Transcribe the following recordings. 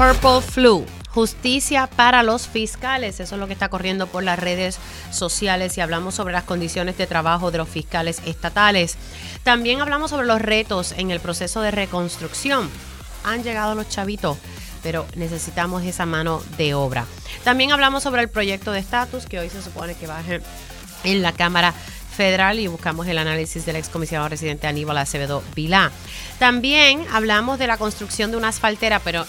Purple Flu. Justicia para los fiscales, eso es lo que está corriendo por las redes sociales y hablamos sobre las condiciones de trabajo de los fiscales estatales. También hablamos sobre los retos en el proceso de reconstrucción. Han llegado los chavitos, pero necesitamos esa mano de obra. También hablamos sobre el proyecto de estatus que hoy se supone que va en la Cámara Federal y buscamos el análisis del excomisionado residente Aníbal Acevedo Vilá. También hablamos de la construcción de una asfaltera, pero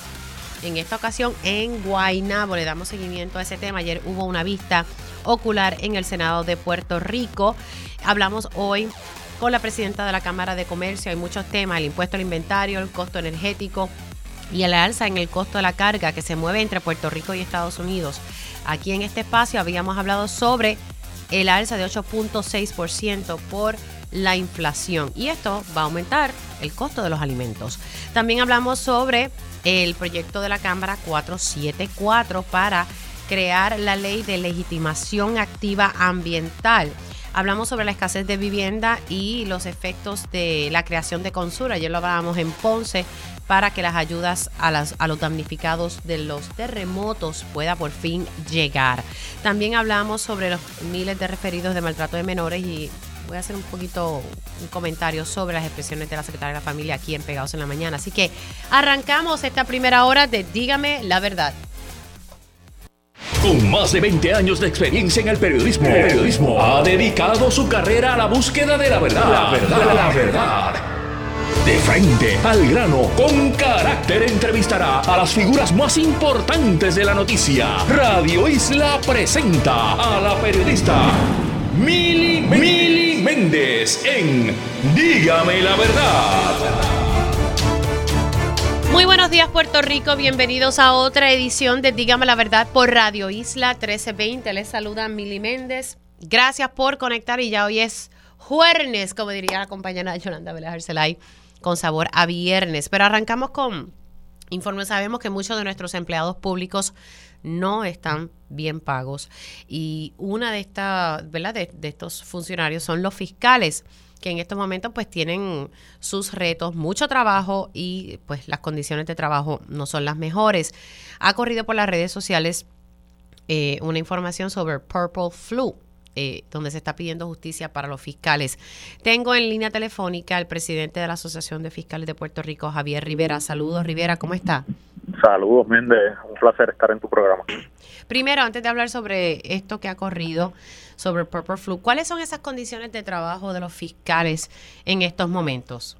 en esta ocasión en Guaynabo. Le damos seguimiento a ese tema. Ayer hubo una vista ocular en el Senado de Puerto Rico. Hablamos hoy con la presidenta de la Cámara de Comercio. Hay muchos temas, el impuesto al inventario, el costo energético y el alza en el costo de la carga que se mueve entre Puerto Rico y Estados Unidos. Aquí en este espacio habíamos hablado sobre el alza de 8.6% por la inflación y esto va a aumentar el costo de los alimentos. También hablamos sobre el proyecto de la Cámara 474 para crear la ley de legitimación activa ambiental. Hablamos sobre la escasez de vivienda y los efectos de la creación de Consura. Ayer lo hablábamos en Ponce para que las ayudas a, las, a los damnificados de los terremotos pueda por fin llegar. También hablamos sobre los miles de referidos de maltrato de menores y voy a hacer un poquito un comentario sobre las expresiones de la secretaria de la familia aquí en Pegados en la Mañana. Así que arrancamos esta primera hora de Dígame la verdad. Con más de 20 años de experiencia en el periodismo, periodismo ha dedicado su carrera a la búsqueda de la verdad. La verdad, la verdad. De frente al grano, con carácter entrevistará a las figuras más importantes de la noticia. Radio Isla presenta a la periodista Mili, Mili Méndez en Dígame la verdad. Muy buenos días Puerto Rico, bienvenidos a otra edición de Dígame la verdad por Radio Isla 1320. Les saluda Mili Méndez. Gracias por conectar y ya hoy es jueves, como diría la compañera Yolanda Vélez Arcelay, con sabor a viernes. Pero arrancamos con informes. Sabemos que muchos de nuestros empleados públicos no están bien pagos. Y una de estas, ¿verdad? De, estos funcionarios son los fiscales que en estos momentos pues tienen sus retos, mucho trabajo y pues las condiciones de trabajo no son las mejores. Ha corrido por las redes sociales eh, una información sobre Purple Flu, eh, donde se está pidiendo justicia para los fiscales. Tengo en línea telefónica al presidente de la Asociación de Fiscales de Puerto Rico, Javier Rivera. Saludos, Rivera, ¿cómo está? Saludos, Méndez. Un placer estar en tu programa. Primero, antes de hablar sobre esto que ha corrido, sobre Purple Flu, ¿cuáles son esas condiciones de trabajo de los fiscales en estos momentos?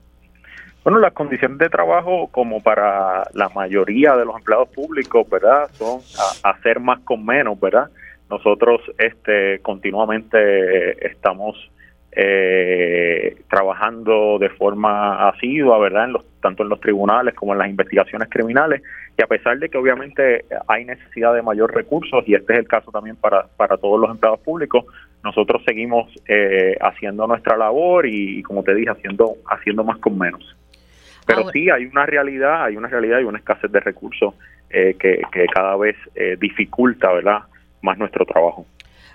Bueno, las condiciones de trabajo, como para la mayoría de los empleados públicos, ¿verdad? Son hacer más con menos, ¿verdad? Nosotros este, continuamente estamos eh, trabajando de forma asidua, ¿verdad? En los, tanto en los tribunales como en las investigaciones criminales. Y a pesar de que obviamente hay necesidad de mayor recursos, y este es el caso también para, para todos los empleados públicos, nosotros seguimos eh, haciendo nuestra labor y, como te dije, haciendo, haciendo más con menos. Pero sí, hay una realidad, hay una realidad y una escasez de recursos eh, que, que cada vez eh, dificulta, ¿verdad?, más nuestro trabajo.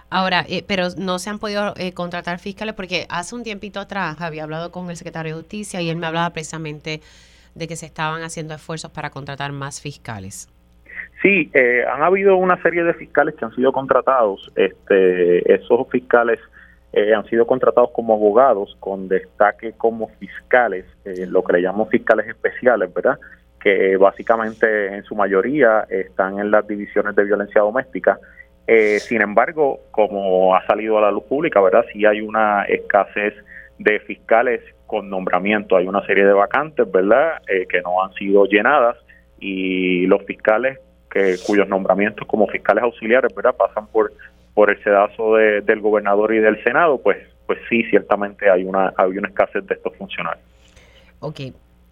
Ahora, eh, pero no se han podido eh, contratar fiscales porque hace un tiempito atrás había hablado con el secretario de Justicia y él me hablaba precisamente de que se estaban haciendo esfuerzos para contratar más fiscales. Sí, eh, han habido una serie de fiscales que han sido contratados. Este, esos fiscales han sido contratados como abogados con destaque como fiscales, lo que le llamamos fiscales especiales, ¿verdad? Que básicamente en su mayoría están en las divisiones de violencia doméstica eh, sin embargo, como ha salido a la luz pública, ¿verdad? Sí hay una escasez de fiscales con nombramiento. Hay una serie de vacantes, ¿verdad? Eh, que no han sido llenadas y los fiscales que cuyos nombramientos como fiscales auxiliares, ¿verdad? Pasan por por el sedazo del gobernador y del senado, pues pues sí, ciertamente hay una hay una escasez de estos funcionarios. Ok,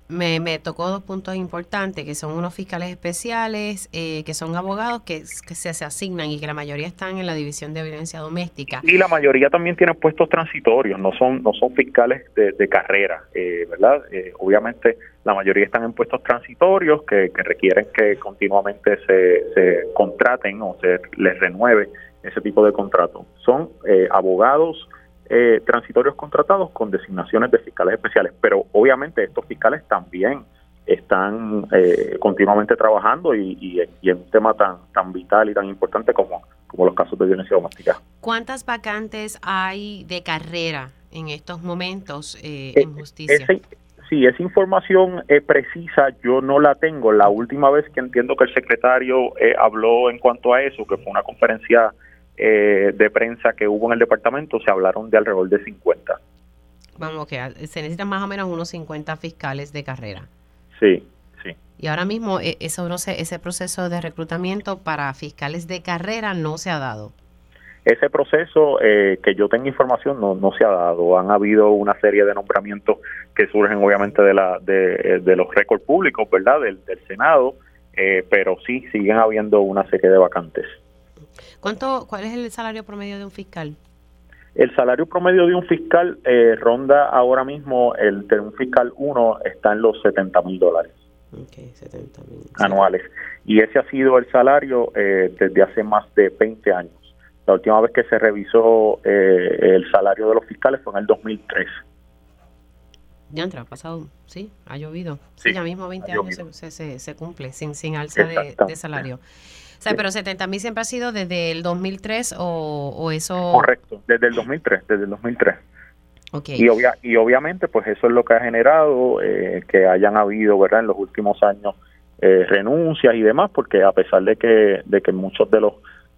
me, me, tocó dos puntos importantes, que son unos fiscales especiales, eh, que son abogados que, que se, se, asignan y que la mayoría están en la división de violencia doméstica. Y la mayoría también tienen puestos transitorios, no son no son fiscales de, carrera, eh, ¿verdad? Eh, obviamente la mayoría están en puestos transitorios que, que requieren que continuamente se, se contraten o se les renueve ese tipo de contrato. Son abogados eh, transitorios contratados con designaciones de fiscales especiales, pero obviamente estos fiscales también están eh, continuamente trabajando y, y, en un tema tan tan vital y tan importante como, como los casos de violencia doméstica. ¿Cuántas vacantes hay de carrera en estos momentos eh, en justicia? sí, esa información precisa yo no la tengo. La última vez que entiendo que el secretario habló en cuanto a eso, que fue una conferencia de prensa que hubo en el departamento, se hablaron de alrededor de 50. Vamos, que se necesitan más o menos unos 50 fiscales de carrera. Sí, sí. Y ahora mismo e, eso no ese proceso de reclutamiento para fiscales de carrera no se ha dado. Ese proceso eh, que yo tengo información no, no se ha dado. Han habido una serie de nombramientos que surgen obviamente de, la, de, de los récords públicos, ¿verdad? Del, del Senado, eh, pero sí siguen habiendo una serie de vacantes. ¿Cuánto, ¿Cuál es el salario promedio de un fiscal? El salario promedio de un fiscal eh, ronda ahora mismo, el de un fiscal 1 está en los 70 mil dólares anuales. Y ese ha sido el salario eh, desde hace más de 20 años. La última vez que se revisó eh, el salario de los fiscales fue en el 2003. Ya entra, ha pasado, sí, ha llovido. Sí, ya mismo 20 años se, se, se, cumple sin, sin alza de, de salario pero 70 mil siempre ha sido desde el 2003 o, o eso... Correcto, desde el 2003, desde el 2003. Okay. Y, obvia, y obviamente pues eso es lo que ha generado eh, que hayan habido verdad en los últimos años eh, renuncias y demás porque a pesar de que de que muchos de los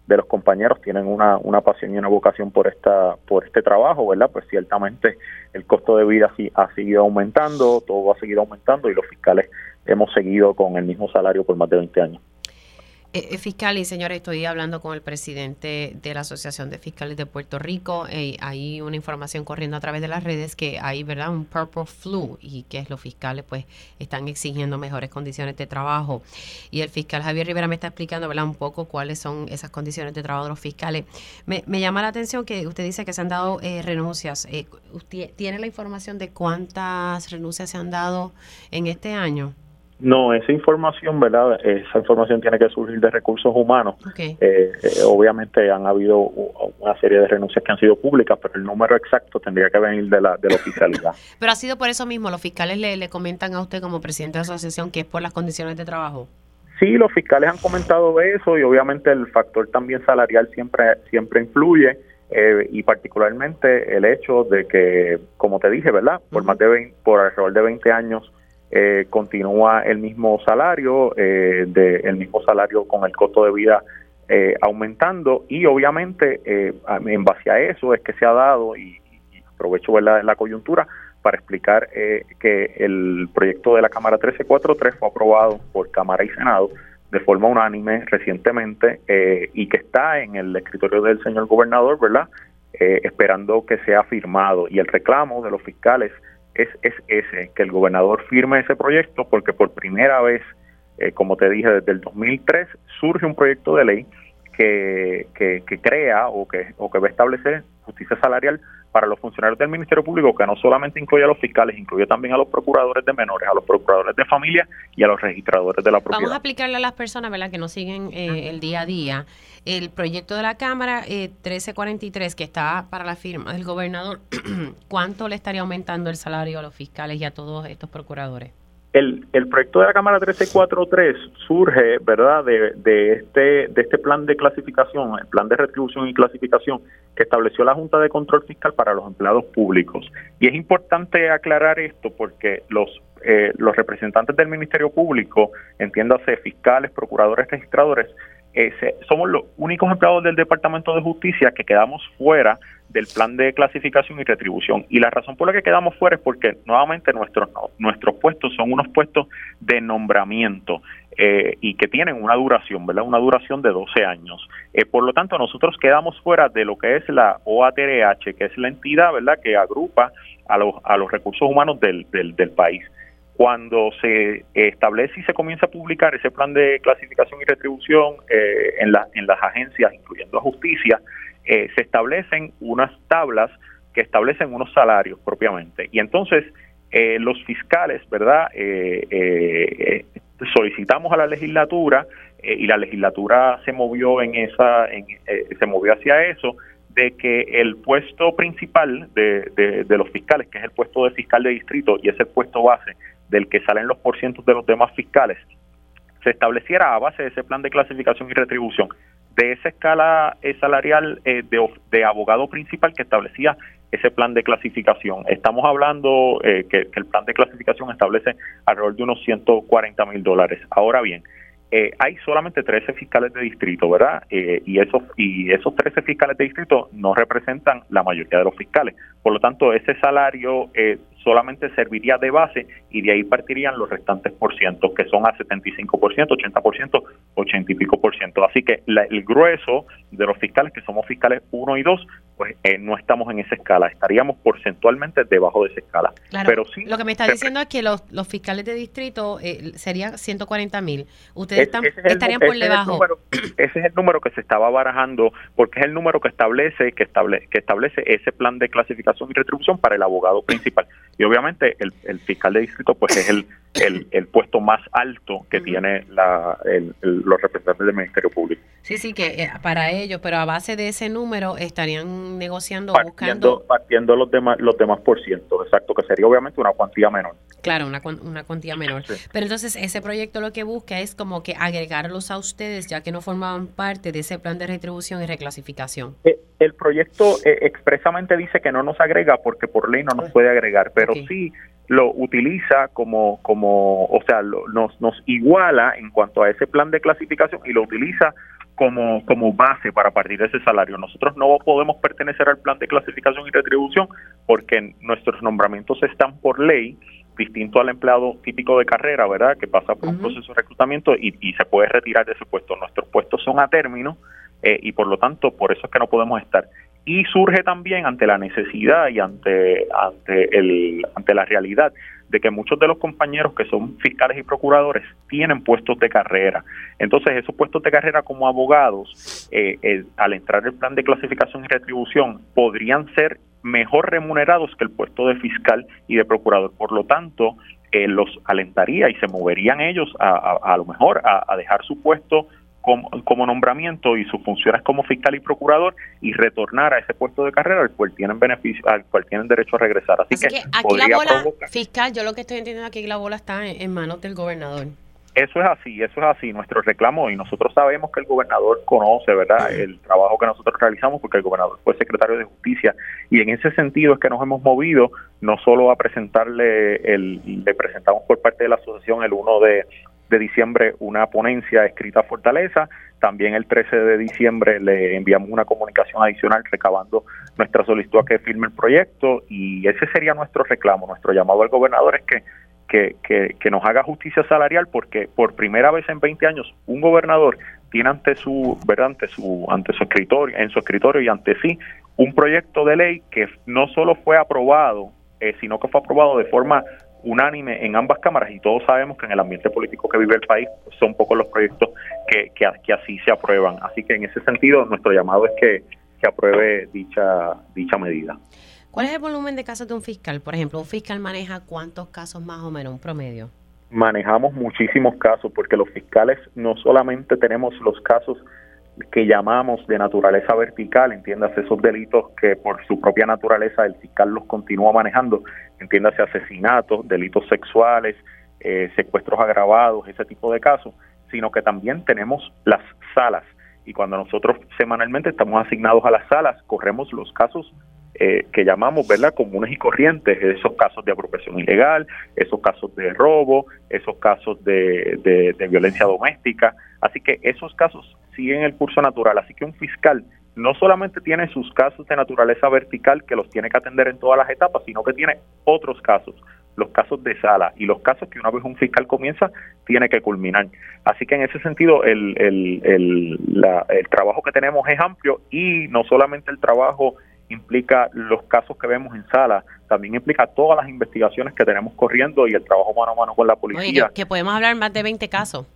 de los compañeros tienen una, una pasión y una vocación por esta por este trabajo verdad pues ciertamente el costo de vida sí, ha seguido aumentando todo ha seguido aumentando y los fiscales hemos seguido con el mismo salario por más de 20 años eh, eh, fiscal y señores, estoy hablando con el presidente de la Asociación de Fiscales de Puerto Rico. Eh, hay una información corriendo a través de las redes que hay, ¿verdad? Un purple flu y que los fiscales pues están exigiendo mejores condiciones de trabajo. Y el fiscal Javier Rivera me está explicando, ¿verdad? Un poco cuáles son esas condiciones de trabajo de los fiscales. Me, llama la atención que usted dice que se han dado renuncias. ¿Usted tiene la información de cuántas renuncias se han dado en este año? No, esa información, ¿verdad? Esa información tiene que surgir de recursos humanos. Eh, eh, obviamente han habido una serie de renuncias que han sido públicas, pero el número exacto tendría que venir de la, de la oficialidad. pero ha sido por eso mismo, los fiscales le, le comentan a usted como presidente de la asociación que es por las condiciones de trabajo. Sí, los fiscales han comentado eso y obviamente el factor también salarial siempre, siempre influye. Eh, y particularmente el hecho de que, como te dije, ¿verdad? Por más de 20, por alrededor de 20 años eh, continúa el mismo salario, eh, de, el mismo salario con el costo de vida eh, aumentando. Y obviamente eh, en base a eso es que se ha dado y, aprovecho la, coyuntura para explicar que el proyecto de la Cámara 1343 fue aprobado por Cámara y Senado de forma unánime recientemente y que está en el escritorio del señor gobernador, ¿verdad? esperando que sea firmado. Y el reclamo de los fiscales es, es ese, que el gobernador firme ese proyecto porque por primera vez, eh, como te dije, desde el 2003 surge un proyecto de ley que, que, que, crea o que, o que va a establecer justicia salarial para los funcionarios del Ministerio Público, que no solamente incluye a los fiscales, incluye también a los procuradores de menores, a los procuradores de familia y a los registradores de la propiedad. Vamos a aplicarle a las personas ¿verdad? que nos siguen eh, el día a día. El proyecto de la Cámara eh, 1343, que está para la firma del gobernador, ¿cuánto le estaría aumentando el salario a los fiscales y a todos estos procuradores? El, el proyecto de la Cámara 1343 surge, ¿verdad?, de, este, de este plan de clasificación, el plan de retribución y clasificación que estableció la Junta de Control Fiscal para los empleados públicos. Y es importante aclarar esto porque los, eh, los representantes del Ministerio Público, entiéndase fiscales, procuradores, registradores, eh, somos los únicos empleados del Departamento de Justicia que quedamos fuera del plan de clasificación y retribución. Y la razón por la que quedamos fuera es porque nuevamente nuestros, nuestros puestos son unos puestos de nombramiento eh, y que tienen una duración, ¿verdad? Una duración de 12 años. Eh, por lo tanto, nosotros quedamos fuera de lo que es la OATRH, que es la entidad, ¿verdad?, que agrupa a los, a los recursos humanos del, del, país cuando se establece y se comienza a publicar ese plan de clasificación y retribución eh, en, la, en las agencias, incluyendo a justicia, eh, se establecen unas tablas que establecen unos salarios propiamente. Y entonces eh, los fiscales, ¿verdad? solicitamos a la legislatura y la legislatura se movió en esa, se movió hacia eso de que el puesto principal de, de, de, los fiscales, que es el puesto de fiscal de distrito y es el puesto base, del que salen los porcientos de los demás fiscales, se estableciera a base de ese plan de clasificación y retribución de esa escala eh, salarial eh, de, abogado principal que establecía ese plan de clasificación. Estamos hablando eh, que, que, el plan de clasificación establece alrededor de unos 140 mil dólares. Ahora bien, eh, hay solamente 13 fiscales de distrito, ¿verdad? Eh, y esos y esos 13 fiscales de distrito no representan la mayoría de los fiscales. Por lo tanto, ese salario eh, solamente serviría de base y de ahí partirían los restantes por ciento, que son a 75%, 80%, 80 y pico por ciento. Así que el grueso de los fiscales, que somos fiscales 1 y 2, pues eh, no estamos en esa escala, estaríamos porcentualmente debajo de esa escala. Pero sí, lo que me está diciendo es que los, los fiscales de distrito eh, serían 140 mil. Ustedes estarían por debajo. ese es el número que se estaba barajando, porque es el número que establece, que establece, que establece ese plan de clasificación y retribución para el abogado principal. Y obviamente el, el fiscal de distrito pues es el, el, el puesto más alto que tiene la, los representantes del Ministerio Público. Sí, sí, que eh, para ellos, pero a base de ese número estarían negociando, partiendo, buscando... Partiendo los demás, los demás por ciento, exacto, que sería obviamente una cuantía menor. Claro, una, una cuantía menor. Pero entonces ese proyecto lo que busca es como que agregarlos a ustedes, ya que no formaban parte de ese plan de retribución y reclasificación. Eh, el proyecto eh, expresamente dice que no nos agrega porque por ley no nos puede agregar, pero sí lo utiliza como, como o sea, nos, nos iguala en cuanto a ese plan de clasificación y lo utiliza como, como base para partir de ese salario. Nosotros no podemos pertenecer al plan de clasificación y retribución porque nuestros nombramientos están por ley, distinto al empleado típico de carrera, ¿verdad? Que pasa por un proceso de reclutamiento y, y, se puede retirar de ese puesto. Nuestros puestos son a término eh, y por lo tanto, por eso es que no podemos estar y surge también ante la necesidad y ante ante el ante la realidad de que muchos de los compañeros que son fiscales y procuradores tienen puestos de carrera. Entonces, esos puestos de carrera como abogados, eh, al entrar el plan de clasificación y retribución, podrían ser mejor remunerados que el puesto de fiscal y de procurador. Por lo tanto, eh, los alentaría y se moverían ellos a, a, lo mejor a, a dejar su puesto como, nombramiento y sus funciones como fiscal y procurador y retornar a ese puesto de carrera al cual tienen beneficio, al cual tienen derecho a regresar. Así, que, aquí la bola fiscal, yo lo que estoy entendiendo aquí la bola está en, manos del gobernador. Eso es así, eso es así, nuestro reclamo y nosotros sabemos que el gobernador conoce, ¿verdad?, el trabajo que nosotros realizamos porque el gobernador fue secretario de Justicia y en ese sentido es que nos hemos movido no solo a presentarle, el, le presentamos por parte de la asociación el 1 de de diciembre una ponencia escrita a Fortaleza. También el 13 de diciembre le enviamos una comunicación adicional recabando nuestra solicitud a que firme el proyecto y ese sería nuestro reclamo. Nuestro llamado al gobernador es que, que, que, nos haga justicia salarial porque por primera vez en 20 años un gobernador tiene ante su, ¿verdad? ante su, ante su escritorio, en su escritorio y ante sí un proyecto de ley que no solo fue aprobado, eh, sino que fue aprobado de forma unánime en ambas cámaras y todos sabemos que en el ambiente político que vive el país son pocos los proyectos que, que, así se aprueban. Así que en ese sentido nuestro llamado es que se apruebe dicha, dicha medida. ¿Cuál es el volumen de casos de un fiscal? Por ejemplo, un fiscal maneja cuántos casos más o menos, un promedio. Manejamos muchísimos casos porque los fiscales no solamente tenemos los casos que llamamos de naturaleza vertical, entiéndase esos delitos que por su propia naturaleza el fiscal los continúa manejando, entiéndase asesinatos, delitos sexuales, eh, secuestros agravados, ese tipo de casos, sino que también tenemos las salas y cuando nosotros semanalmente estamos asignados a las salas, corremos los casos eh, que llamamos, ¿verdad?, comunes y corrientes, esos casos de apropiación ilegal, esos casos de robo, esos casos de, de violencia doméstica. Así que esos casos siguen el curso natural. Así que un fiscal no solamente tiene sus casos de naturaleza vertical que los tiene que atender en todas las etapas, sino que tiene otros casos, los casos de sala y los casos que una vez un fiscal comienza tiene que culminar. Así que en ese sentido el, el, el, el trabajo que tenemos es amplio y no solamente el trabajo implica los casos que vemos en sala, también implica todas las investigaciones que tenemos corriendo y el trabajo mano a mano con la policía. que podemos hablar más de 20 casos.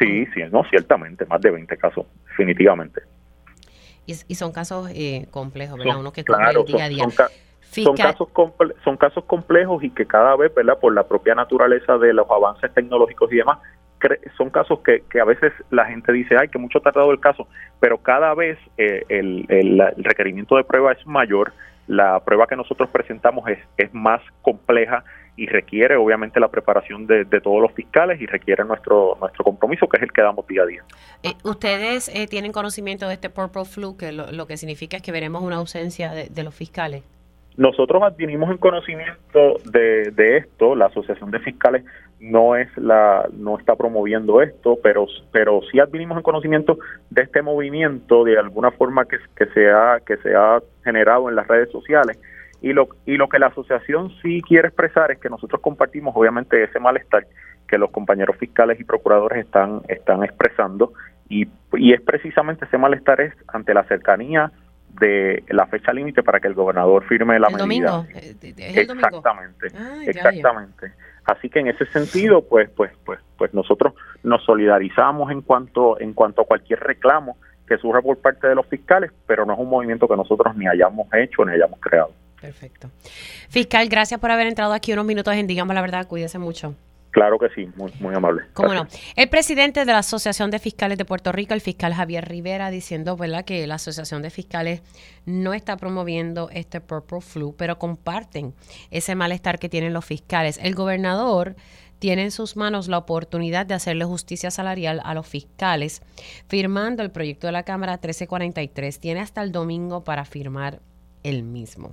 Sí, sí, no, ciertamente, más de 20 casos, definitivamente. Y, son casos eh, complejos, ¿verdad? Uno que claro, día a día. Son, casos son casos complejos y que cada vez, ¿verdad? Por la propia naturaleza de los avances tecnológicos y demás, son casos que, que a veces la gente dice, ay, que mucho tardado el caso, pero cada vez eh, el, el, requerimiento de prueba es mayor, la prueba que nosotros presentamos es, es más compleja y requiere obviamente la preparación de, todos los fiscales y requiere nuestro nuestro compromiso que es el que damos día a día. Eh, ¿Ustedes eh, tienen conocimiento de este purple flu que lo, que significa es que veremos una ausencia de, los fiscales? Nosotros adquirimos en conocimiento de, de, esto, la Asociación de Fiscales no es la no está promoviendo esto, pero pero sí adquirimos en conocimiento de este movimiento de alguna forma que, que se ha que se ha generado en las redes sociales y lo, y lo que la asociación sí quiere expresar es que nosotros compartimos obviamente ese malestar que los compañeros fiscales y procuradores están, están expresando y, y es precisamente ese malestar es ante la cercanía de la fecha límite para que el gobernador firme la medida. Eh, exactamente, ah, exactamente. Así que en ese sentido, pues, pues, pues, pues nosotros nos solidarizamos en cuanto, en cuanto a cualquier reclamo que surja por parte de los fiscales, pero no es un movimiento que nosotros ni hayamos hecho ni hayamos creado. Perfecto. Fiscal, gracias por haber entrado aquí unos minutos en Digamos la Verdad. Cuídese mucho. Claro que sí, muy, muy amable. ¿Cómo no? El presidente de la Asociación de Fiscales de Puerto Rico, el fiscal Javier Rivera, diciendo ¿verdad? que la Asociación de Fiscales no está promoviendo este Purple Flu, pero comparten ese malestar que tienen los fiscales. El gobernador tiene en sus manos la oportunidad de hacerle justicia salarial a los fiscales, firmando el proyecto de la Cámara 1343. Tiene hasta el domingo para firmar el mismo.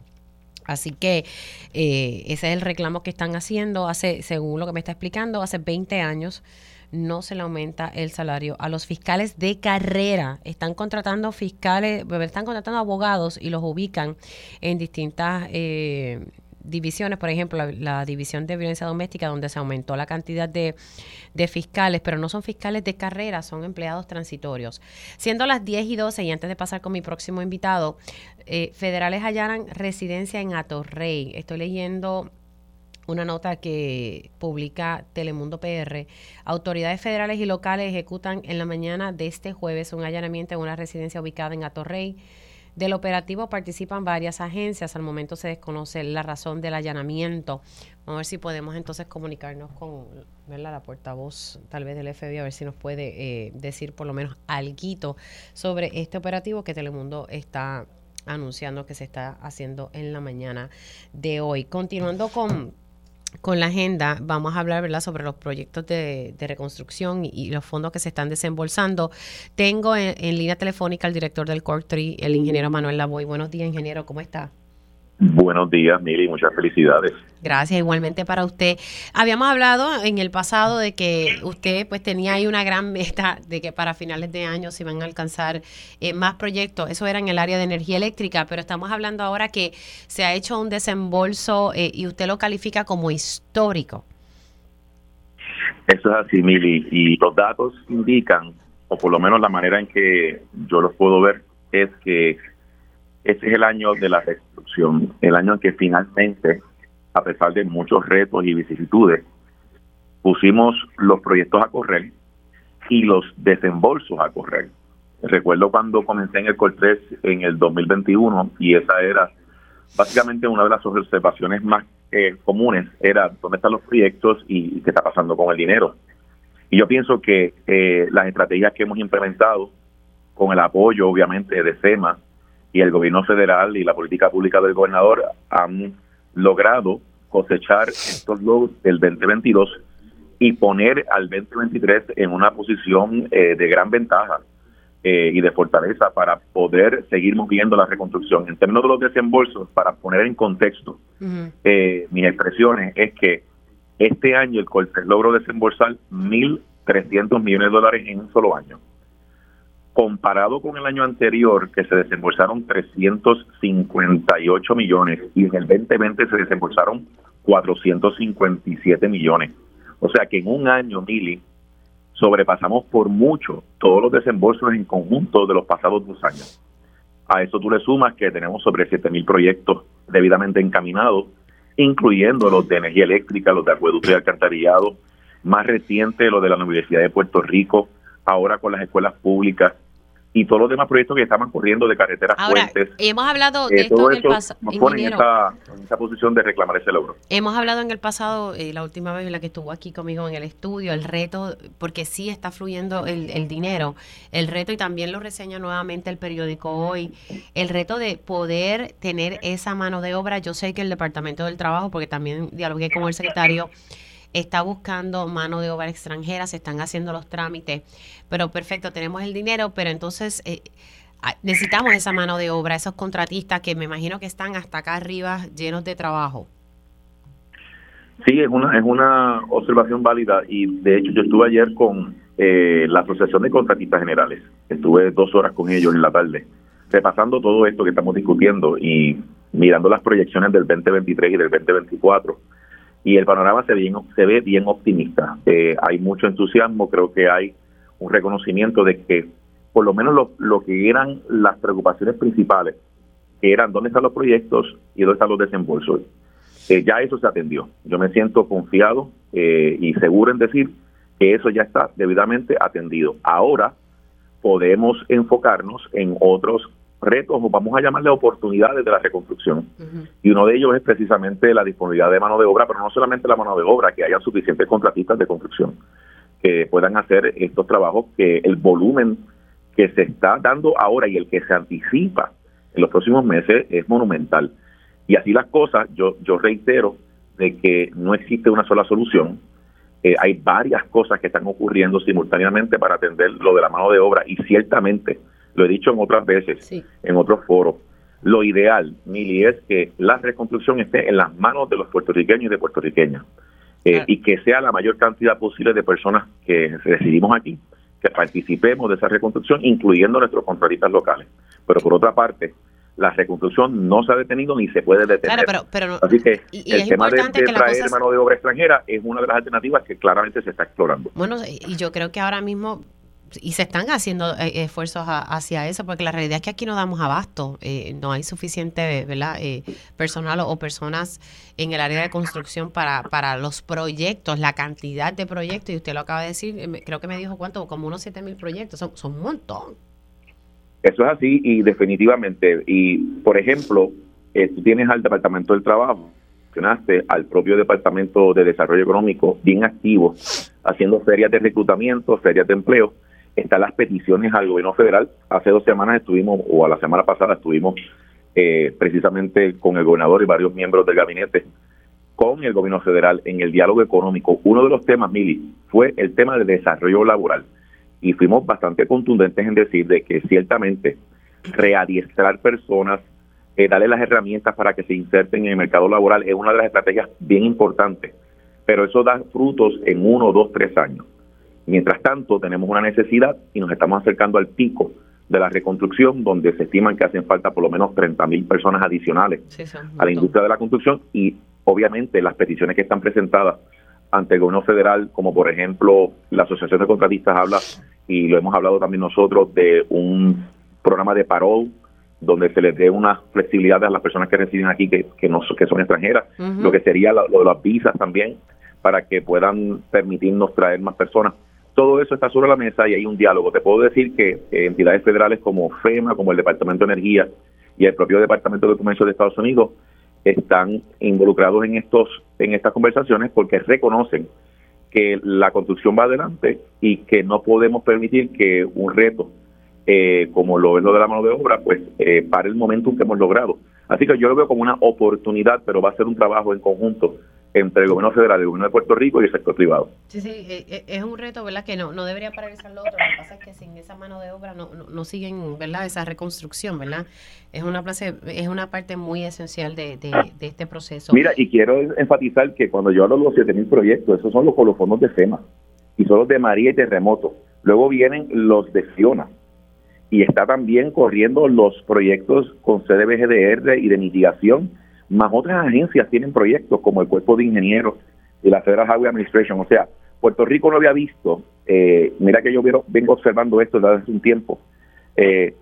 Así que eh, ese es el reclamo que están haciendo. Hace, según lo que me está explicando, hace 20 años no se le aumenta el salario a los fiscales de carrera. Están contratando fiscales, están contratando abogados y los ubican en distintas eh, divisiones, por ejemplo, la, división de violencia doméstica, donde se aumentó la cantidad de, fiscales, pero no son fiscales de carrera, son empleados transitorios. Siendo las 10 y 12, y antes de pasar con mi próximo invitado, eh, federales hallaran residencia en Atorrey. Estoy leyendo una nota que publica Telemundo PR. Autoridades federales y locales ejecutan en la mañana de este jueves un allanamiento en una residencia ubicada en Atorrey del operativo participan varias agencias. Al momento se desconoce la razón del allanamiento. Vamos a ver si podemos entonces comunicarnos con la portavoz tal vez del FBI, a ver si nos puede eh, decir por lo menos algo sobre este operativo que Telemundo está anunciando que se está haciendo en la mañana de hoy. Continuando con con la agenda vamos a hablar ¿verdad? sobre los proyectos de, reconstrucción y, los fondos que se están desembolsando. Tengo en, línea telefónica al director del CORTRI, el ingeniero Manuel Lavoy. Buenos días, ingeniero, ¿cómo está? Buenos días, Mili, muchas felicidades. Gracias, igualmente para usted. Habíamos hablado en el pasado de que usted pues tenía ahí una gran meta de que para finales de año se iban a alcanzar eh, más proyectos. Eso era en el área de energía eléctrica, pero estamos hablando ahora que se ha hecho un desembolso eh, y usted lo califica como histórico. Eso es así, Mili, y los datos indican, o por lo menos la manera en que yo los puedo ver, es que este es el año de la reconstrucción, el año en que finalmente, a pesar de muchos retos y vicisitudes, pusimos los proyectos a correr y los desembolsos a correr. Recuerdo cuando comencé en el Cortés en el 2021 y esa era básicamente una de las observaciones más eh, comunes, era dónde están los proyectos y, qué está pasando con el dinero. Y yo pienso que eh, las estrategias que hemos implementado con el apoyo obviamente de SEMA y el gobierno federal y la política pública del gobernador han logrado cosechar estos logros del 2022 y poner al 2023 en una posición eh, de gran ventaja eh, y de fortaleza para poder seguir moviendo la reconstrucción. En términos de los desembolsos, para poner en contexto eh, mis expresiones, es que este año el Cortes logró desembolsar 1.300 millones de dólares en un solo año comparado con el año anterior, que se desembolsaron 358 millones, y en el 2020 se desembolsaron 457 millones. O sea que en un año, Mili, sobrepasamos por mucho todos los desembolsos en conjunto de los pasados dos años. A eso tú le sumas que tenemos sobre 7 mil proyectos debidamente encaminados, incluyendo los de energía eléctrica, los de acueducto y alcantarillado, más reciente lo de la Universidad de Puerto Rico, ahora con las escuelas públicas, y todos los demás proyectos que estaban corriendo de carreteras Ahora, puentes. Hemos hablado de eh, esto en el pasado. Nos ponen en esa, posición de reclamar ese logro. Hemos hablado en el pasado, eh, la última vez en la que estuvo aquí conmigo en el estudio, el reto, porque sí está fluyendo el, el dinero, el reto, y también lo reseña nuevamente el periódico hoy, el reto de poder tener esa mano de obra. Yo sé que el Departamento del Trabajo, porque también dialogué con el secretario, está buscando mano de obra extranjera, se están haciendo los trámites, pero perfecto, tenemos el dinero, pero entonces eh, necesitamos esa mano de obra, esos contratistas que me imagino que están hasta acá arriba llenos de trabajo. Sí, es una, es una observación válida y de hecho yo estuve ayer con eh, la Asociación de Contratistas Generales, estuve dos horas con ellos en la tarde, repasando todo esto que estamos discutiendo y mirando las proyecciones del 2023 y del 2024 y el panorama se, bien, se ve bien optimista. Eh, hay mucho entusiasmo, creo que hay un reconocimiento de que por lo menos lo, lo que eran las preocupaciones principales, que eran dónde están los proyectos y dónde están los desembolsos, eh, ya eso se atendió. Yo me siento confiado eh, y seguro en decir que eso ya está debidamente atendido. Ahora podemos enfocarnos en otros retos, o vamos a llamarle oportunidades de la reconstrucción. Y uno de ellos es precisamente la disponibilidad de mano de obra, pero no solamente la mano de obra, que haya suficientes contratistas de construcción que puedan hacer estos trabajos, que el volumen que se está dando ahora y el que se anticipa en los próximos meses es monumental. Y así las cosas, yo, yo reitero de que no existe una sola solución, eh, hay varias cosas que están ocurriendo simultáneamente para atender lo de la mano de obra y ciertamente lo he dicho en otras veces, en otros foros. Lo ideal, Mili, es que la reconstrucción esté en las manos de los puertorriqueños y de puertorriqueñas eh, y que sea la mayor cantidad posible de personas que residimos aquí, que participemos de esa reconstrucción, incluyendo nuestros contratistas locales. Pero por otra parte, la reconstrucción no se ha detenido ni se puede detener. Así que el tema de, traer mano de obra extranjera es una de las alternativas que claramente se está explorando. Bueno, y yo creo que ahora mismo y se están haciendo eh, esfuerzos hacia eso, porque la realidad es que aquí no damos abasto, eh, no hay suficiente ¿verdad? Eh, personal o, personas en el área de construcción para, para los proyectos, la cantidad de proyectos, y usted lo acaba de decir, creo que me dijo cuánto, como unos 7 mil proyectos, son, son un montón. Eso es así y definitivamente, y por ejemplo, tú tienes al Departamento del Trabajo, mencionaste al propio Departamento de Desarrollo Económico bien activo, haciendo ferias de reclutamiento, ferias de empleo, están las peticiones al gobierno federal. Hace dos semanas estuvimos, o a la semana pasada estuvimos eh, precisamente con el gobernador y varios miembros del gabinete con el gobierno federal en el diálogo económico. Uno de los temas, Mili, fue el tema del desarrollo laboral. Y fuimos bastante contundentes en decir de que ciertamente readiestrar personas, eh, darle las herramientas para que se inserten en el mercado laboral es una de las estrategias bien importantes. Pero eso da frutos en uno, dos, tres años. Mientras tanto, tenemos una necesidad y nos estamos acercando al pico de la reconstrucción, donde se estiman que hacen falta por lo menos 30 mil personas adicionales a la industria de la construcción. Y obviamente las peticiones que están presentadas ante el gobierno federal, como por ejemplo la Asociación de Contratistas habla, y lo hemos hablado también nosotros, de un programa de parol donde se les dé una flexibilidad a las personas que residen aquí que, que, no, que son extranjeras, lo que sería lo de las visas también, para que puedan permitirnos traer más personas todo eso está sobre la mesa y hay un diálogo. Te puedo decir que entidades federales como FEMA, como el Departamento de Energía y el propio Departamento de Comercio de Estados Unidos están involucrados en estos en estas conversaciones porque reconocen que la construcción va adelante y que no podemos permitir que un reto eh, como lo es lo de la mano de obra, pues eh, para el momento que hemos logrado. Así que yo lo veo como una oportunidad, pero va a ser un trabajo en conjunto entre el gobierno federal, el gobierno de Puerto Rico y el sector privado. Sí, sí, eh, eh, es un reto, ¿verdad? Que no, no debería paralizar lo otro. Lo que pasa es que sin esa mano de obra no, no, siguen, ¿verdad? Esa reconstrucción, ¿verdad? Es una, place, es una parte muy esencial de, de, este proceso. Mira, y quiero enfatizar que cuando yo hablo de los 7.000 proyectos, esos son los, los fondos de FEMA y son los de María y Terremoto. Luego vienen los de Fiona y está también corriendo los proyectos con CDBGDR y de mitigación más otras agencias tienen proyectos como el Cuerpo de Ingenieros y la Federal Highway Administration. O sea, Puerto Rico no había visto, eh, mira que yo vengo observando esto desde hace un tiempo, eh,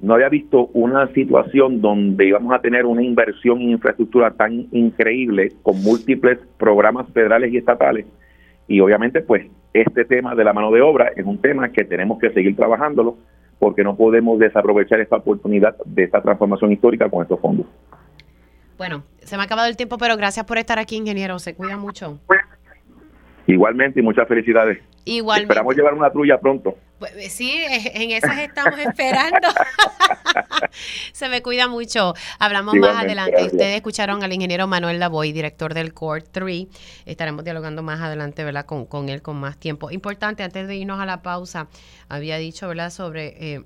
no había visto una situación donde íbamos a tener una inversión en infraestructura tan increíble con múltiples programas federales y estatales. Y obviamente, pues, este tema de la mano de obra es un tema que tenemos que seguir trabajándolo porque no podemos desaprovechar esta oportunidad de esta transformación histórica con estos fondos. Bueno, se me ha acabado el tiempo, pero gracias por estar aquí, ingeniero. Se cuida mucho. Igualmente y muchas felicidades. Igualmente. Esperamos llevar una trulla pronto. Pues, eh, sí, en esas estamos esperando. Se me cuida mucho. Hablamos más adelante. Ustedes escucharon al ingeniero Manuel Lavoy, director del Core 3. Estaremos dialogando más adelante, ¿verdad? Con, con él con más tiempo. Importante, antes de irnos a la pausa, había dicho, ¿verdad? Sobre... Eh,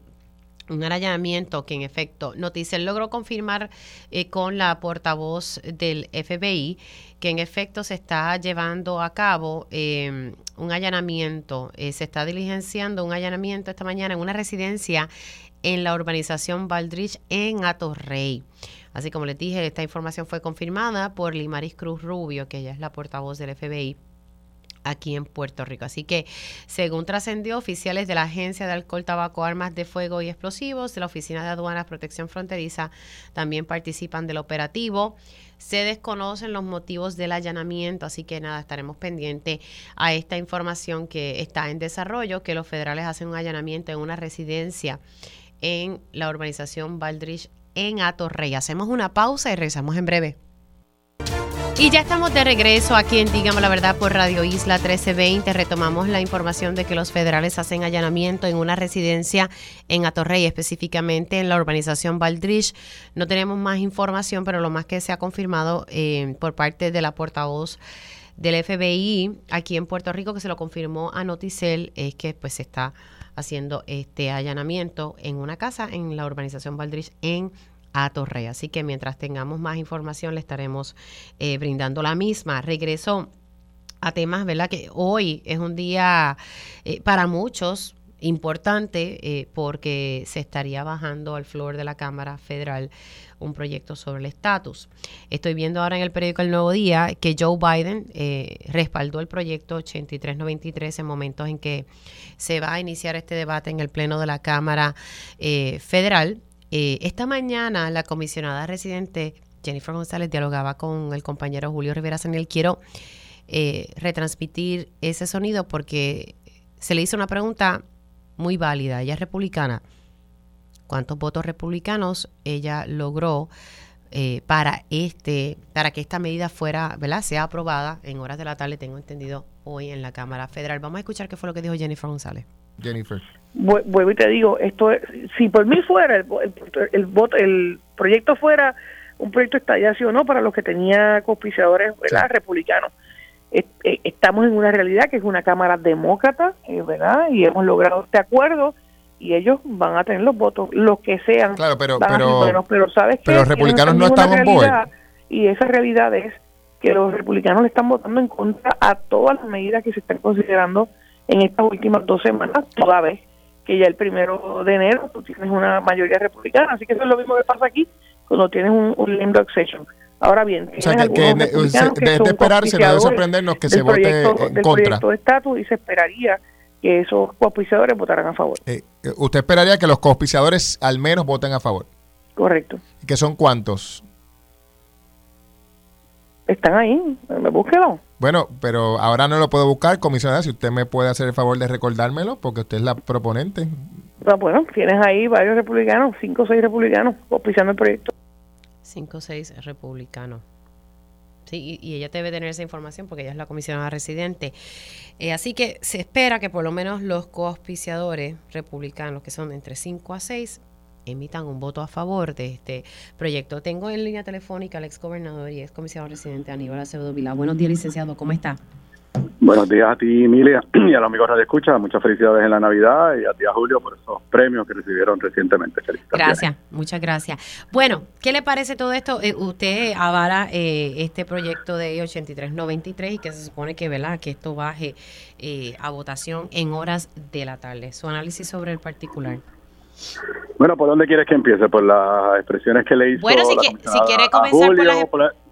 un allanamiento que en efecto Noticel logró confirmar eh, con la portavoz del FBI que en efecto se está llevando a cabo em, un allanamiento, eh, se está diligenciando un allanamiento esta mañana en una residencia en la urbanización Valdrich en Atorrey. Así como les dije, esta información fue confirmada por Limaris Cruz Rubio, que ella es la portavoz del FBI aquí en Puerto Rico. Así que, según trascendió, oficiales de la Agencia de Alcohol, Tabaco, Armas de Fuego y Explosivos, de la Oficina de Aduanas, Protección Fronteriza, también participan del operativo. Se desconocen los motivos del allanamiento, así que nada, estaremos pendientes a esta información que está en desarrollo, que los federales hacen un allanamiento en una residencia en la urbanización Valdrich en Atorrey. Hacemos una pausa y regresamos en breve. Y ya estamos de regreso aquí en Digamos la Verdad por Radio Isla 1320. Retomamos la información de que los federales hacen allanamiento en una residencia en Atorrey, específicamente en la urbanización Valdrich. No tenemos más información, pero lo más que se ha confirmado eh, por parte de la portavoz del FBI aquí en Puerto Rico, que se lo confirmó a Noticel, es que pues se está haciendo este allanamiento en una casa en la urbanización Valdrich en a Torre. Así que mientras tengamos más información le estaremos eh, brindando la misma. Regreso a temas, ¿verdad? Que hoy es un día eh, para muchos importante eh, porque se estaría bajando al flor de la Cámara Federal un proyecto sobre el estatus. Estoy viendo ahora en el periódico El Nuevo Día que Joe Biden respaldó el proyecto 8393 en momentos en que se va a iniciar este debate en el Pleno de la Cámara Federal. Eh, esta mañana la comisionada residente Jennifer González dialogaba con el compañero Julio Rivera Saniel. Quiero eh, retransmitir ese sonido porque se le hizo una pregunta muy válida. Ella es republicana. ¿Cuántos votos republicanos ella logró eh, para este, para que esta medida fuera, ¿verdad? Sea aprobada en horas de la tarde, tengo entendido, hoy en la Cámara Federal. Vamos a escuchar qué fue lo que dijo Jennifer González. Jennifer vuelvo y te digo, esto si por mí fuera el, el, el, proyecto fuera un proyecto estallado o no para los que tenía auspiciadores republicanos. Eh, estamos en una realidad que es una Cámara demócrata, eh, ¿verdad? Y hemos logrado este acuerdo y ellos van a tener los votos, los que sean. Claro, pero, pero, pero, ¿sabes pero los republicanos no están en. Y esa realidad es que los republicanos le están votando en contra a todas las medidas que se están considerando en estas últimas dos semanas, toda vez que ya el primero de enero tú tienes una mayoría republicana. Así que eso es lo mismo que pasa aquí cuando tienes un, un lame accession. Ahora bien, o sea, que, que, de, de esperarse, no debe sorprendernos que se vote en contra. de estatus y se esperaría que esos coauspiciadores votaran a favor. Eh, eh, ¿Usted esperaría que los coauspiciadores al menos voten a favor? Correcto. ¿Que son cuántos? Están ahí, me búsquelo. Bueno, pero ahora no lo puedo buscar, comisionada, si usted me puede hacer el favor de recordármelo, porque usted es la proponente. Ah, bueno, tienes ahí varios republicanos, cinco o seis republicanos auspiciando el proyecto. Cinco o seis republicanos. Sí, y, ella debe tener esa información porque ella es la comisionada residente. Eh, así que se espera que por lo menos los coauspiciadores republicanos, que son entre cinco a seis, emitan un voto a favor de este proyecto. Tengo en línea telefónica al ex gobernador y ex comisionado residente Aníbal Acevedo Vila. Buenos días, licenciado, ¿cómo está? Buenos días a ti, Emilia, y a los amigos de Escucha. Muchas felicidades en la Navidad y a ti, a Julio, por esos premios que recibieron recientemente. Gracias, muchas gracias. Bueno, ¿qué le parece todo esto? Eh, usted avala eh, este proyecto de 8393 y que se supone que, ¿verdad? que esto baje eh, a votación en horas de la tarde. Su análisis sobre el particular. Bueno, ¿por dónde quieres que empiece? ¿Por las expresiones que le hizo Bueno, si, quiere comenzar por, las,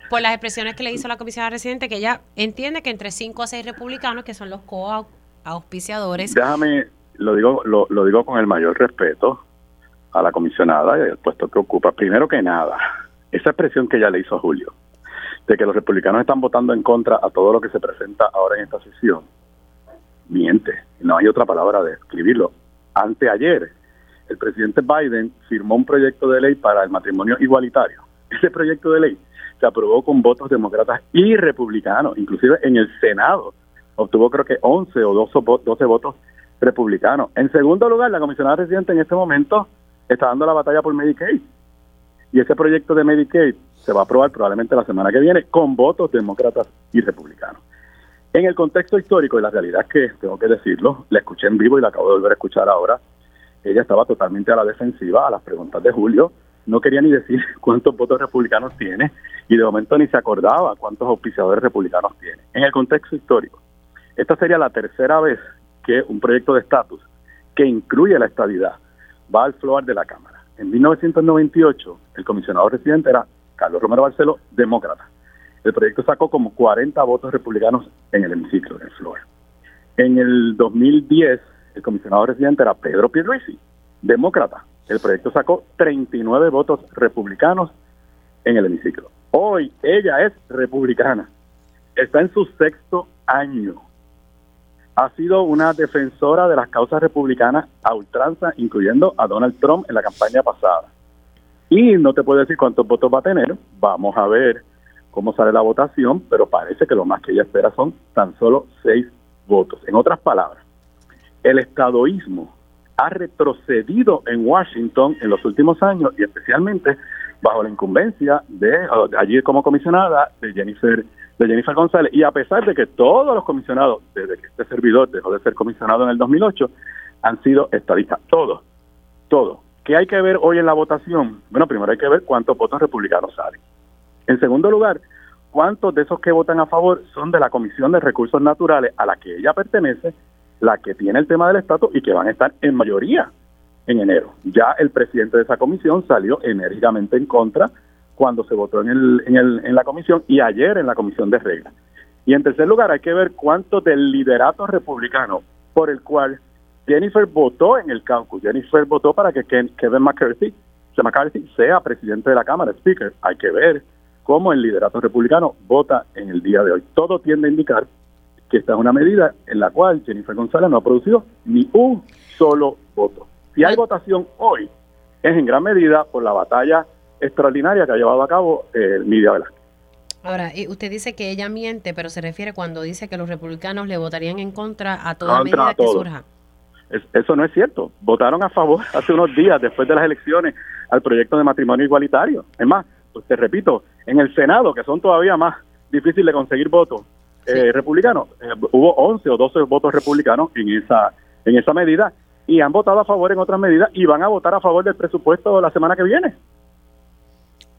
por, las, expresiones que le hizo la comisionada residente, que ella entiende que entre 5 a 6 republicanos, que son los co-auspiciadores... Déjame, lo digo, lo, lo digo con el mayor respeto a la comisionada y al puesto que ocupa. Primero que nada, esa expresión que ella le hizo a Julio, de que los republicanos están votando en contra a todo lo que se presenta ahora en esta sesión, miente. No hay otra palabra de escribirlo. Anteayer, el presidente Biden firmó un proyecto de ley para el matrimonio igualitario. Ese proyecto de ley se aprobó con votos demócratas y republicanos, inclusive en el Senado obtuvo creo que 11 o 12, 12 votos republicanos. En segundo lugar, la comisionada residente en este momento está dando la batalla por Medicaid. Y ese proyecto de Medicaid se va a aprobar probablemente la semana que viene con votos demócratas y republicanos. En el contexto histórico y la realidad que, tengo que decirlo, la escuché en vivo y la acabo de volver a escuchar ahora, ella estaba totalmente a la defensiva a las preguntas de Julio, no quería ni decir cuántos votos republicanos tiene y de momento ni se acordaba cuántos auspiciadores republicanos tiene. En el contexto histórico, esta sería la tercera vez que un proyecto de estatus que incluye la estadidad va al floor de la Cámara. En 1998, el comisionado residente era Carlos Romero Barceló, demócrata. El proyecto sacó como 40 votos republicanos en el hemiciclo, en el floor. En el 2010, el comisionado residente era Pedro Pierluisi, demócrata. El proyecto sacó 39 votos republicanos en el hemiciclo. Hoy ella es republicana. Está en su sexto año ha sido una defensora de las causas republicanas a ultranza, incluyendo a Donald Trump en la campaña pasada. Y no te puedo decir cuántos votos va a tener, vamos a ver cómo sale la votación, pero parece que lo más que ella espera son tan solo seis votos. En otras palabras, el estadoísmo ha retrocedido en Washington en los últimos años y especialmente bajo la incumbencia de allí como comisionada de Jennifer de Jennifer González. Y a pesar de que todos los comisionados, desde que este servidor dejó de ser comisionado en el 2008, han sido estadistas. Todos, todos. ¿Qué hay que ver hoy en la votación? Bueno, primero hay que ver cuántos votos republicanos salen. En segundo lugar, cuántos de esos que votan a favor son de la Comisión de Recursos Naturales a la que ella pertenece, la que tiene el tema del estatus y que van a estar en mayoría en enero. Ya el presidente de esa comisión salió enérgicamente en contra cuando se votó en, el, en, el, en la comisión y ayer en la comisión de reglas. Y en tercer lugar, hay que ver cuánto del liderato republicano por el cual Jennifer votó en el caucus. Jennifer votó para que Kevin McCarthy, McCarthy sea presidente de la Cámara, Speaker. Hay que ver cómo el liderato republicano vota en el día de hoy. Todo tiende a indicar que esta es una medida en la cual Jennifer González no ha producido ni un solo voto. Si hay votación hoy, es en gran medida por la batalla extraordinaria que ha llevado a cabo eh, Lidia Velázquez. Ahora, usted dice que ella miente, pero se refiere cuando dice que los republicanos le votarían en contra a toda medida que surja. eso no es cierto. Votaron a favor hace unos días, después de las elecciones, al proyecto de matrimonio igualitario. Es más, pues te repito, en el Senado, que son todavía más difíciles de conseguir votos eh, republicanos, eh, hubo 11 o 12 votos republicanos en esa, en esa medida y han votado a favor en otras medidas y van a votar a favor del presupuesto la semana que viene.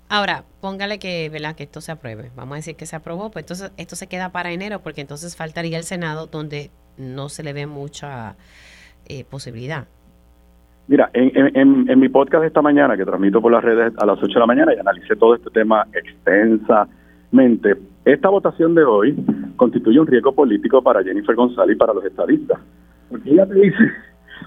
Ahora, póngale que, ¿verdad? que esto se apruebe. Vamos a decir que se aprobó, pues entonces esto se queda para enero porque entonces faltaría el Senado donde no se le ve mucha eh, posibilidad. Mira, en, en, mi podcast de esta mañana, que transmito por las redes a las 8 de la mañana, y analicé todo este tema extensamente, esta votación de hoy constituye un riesgo político para Jennifer González y para los estadistas. Porque ella te dice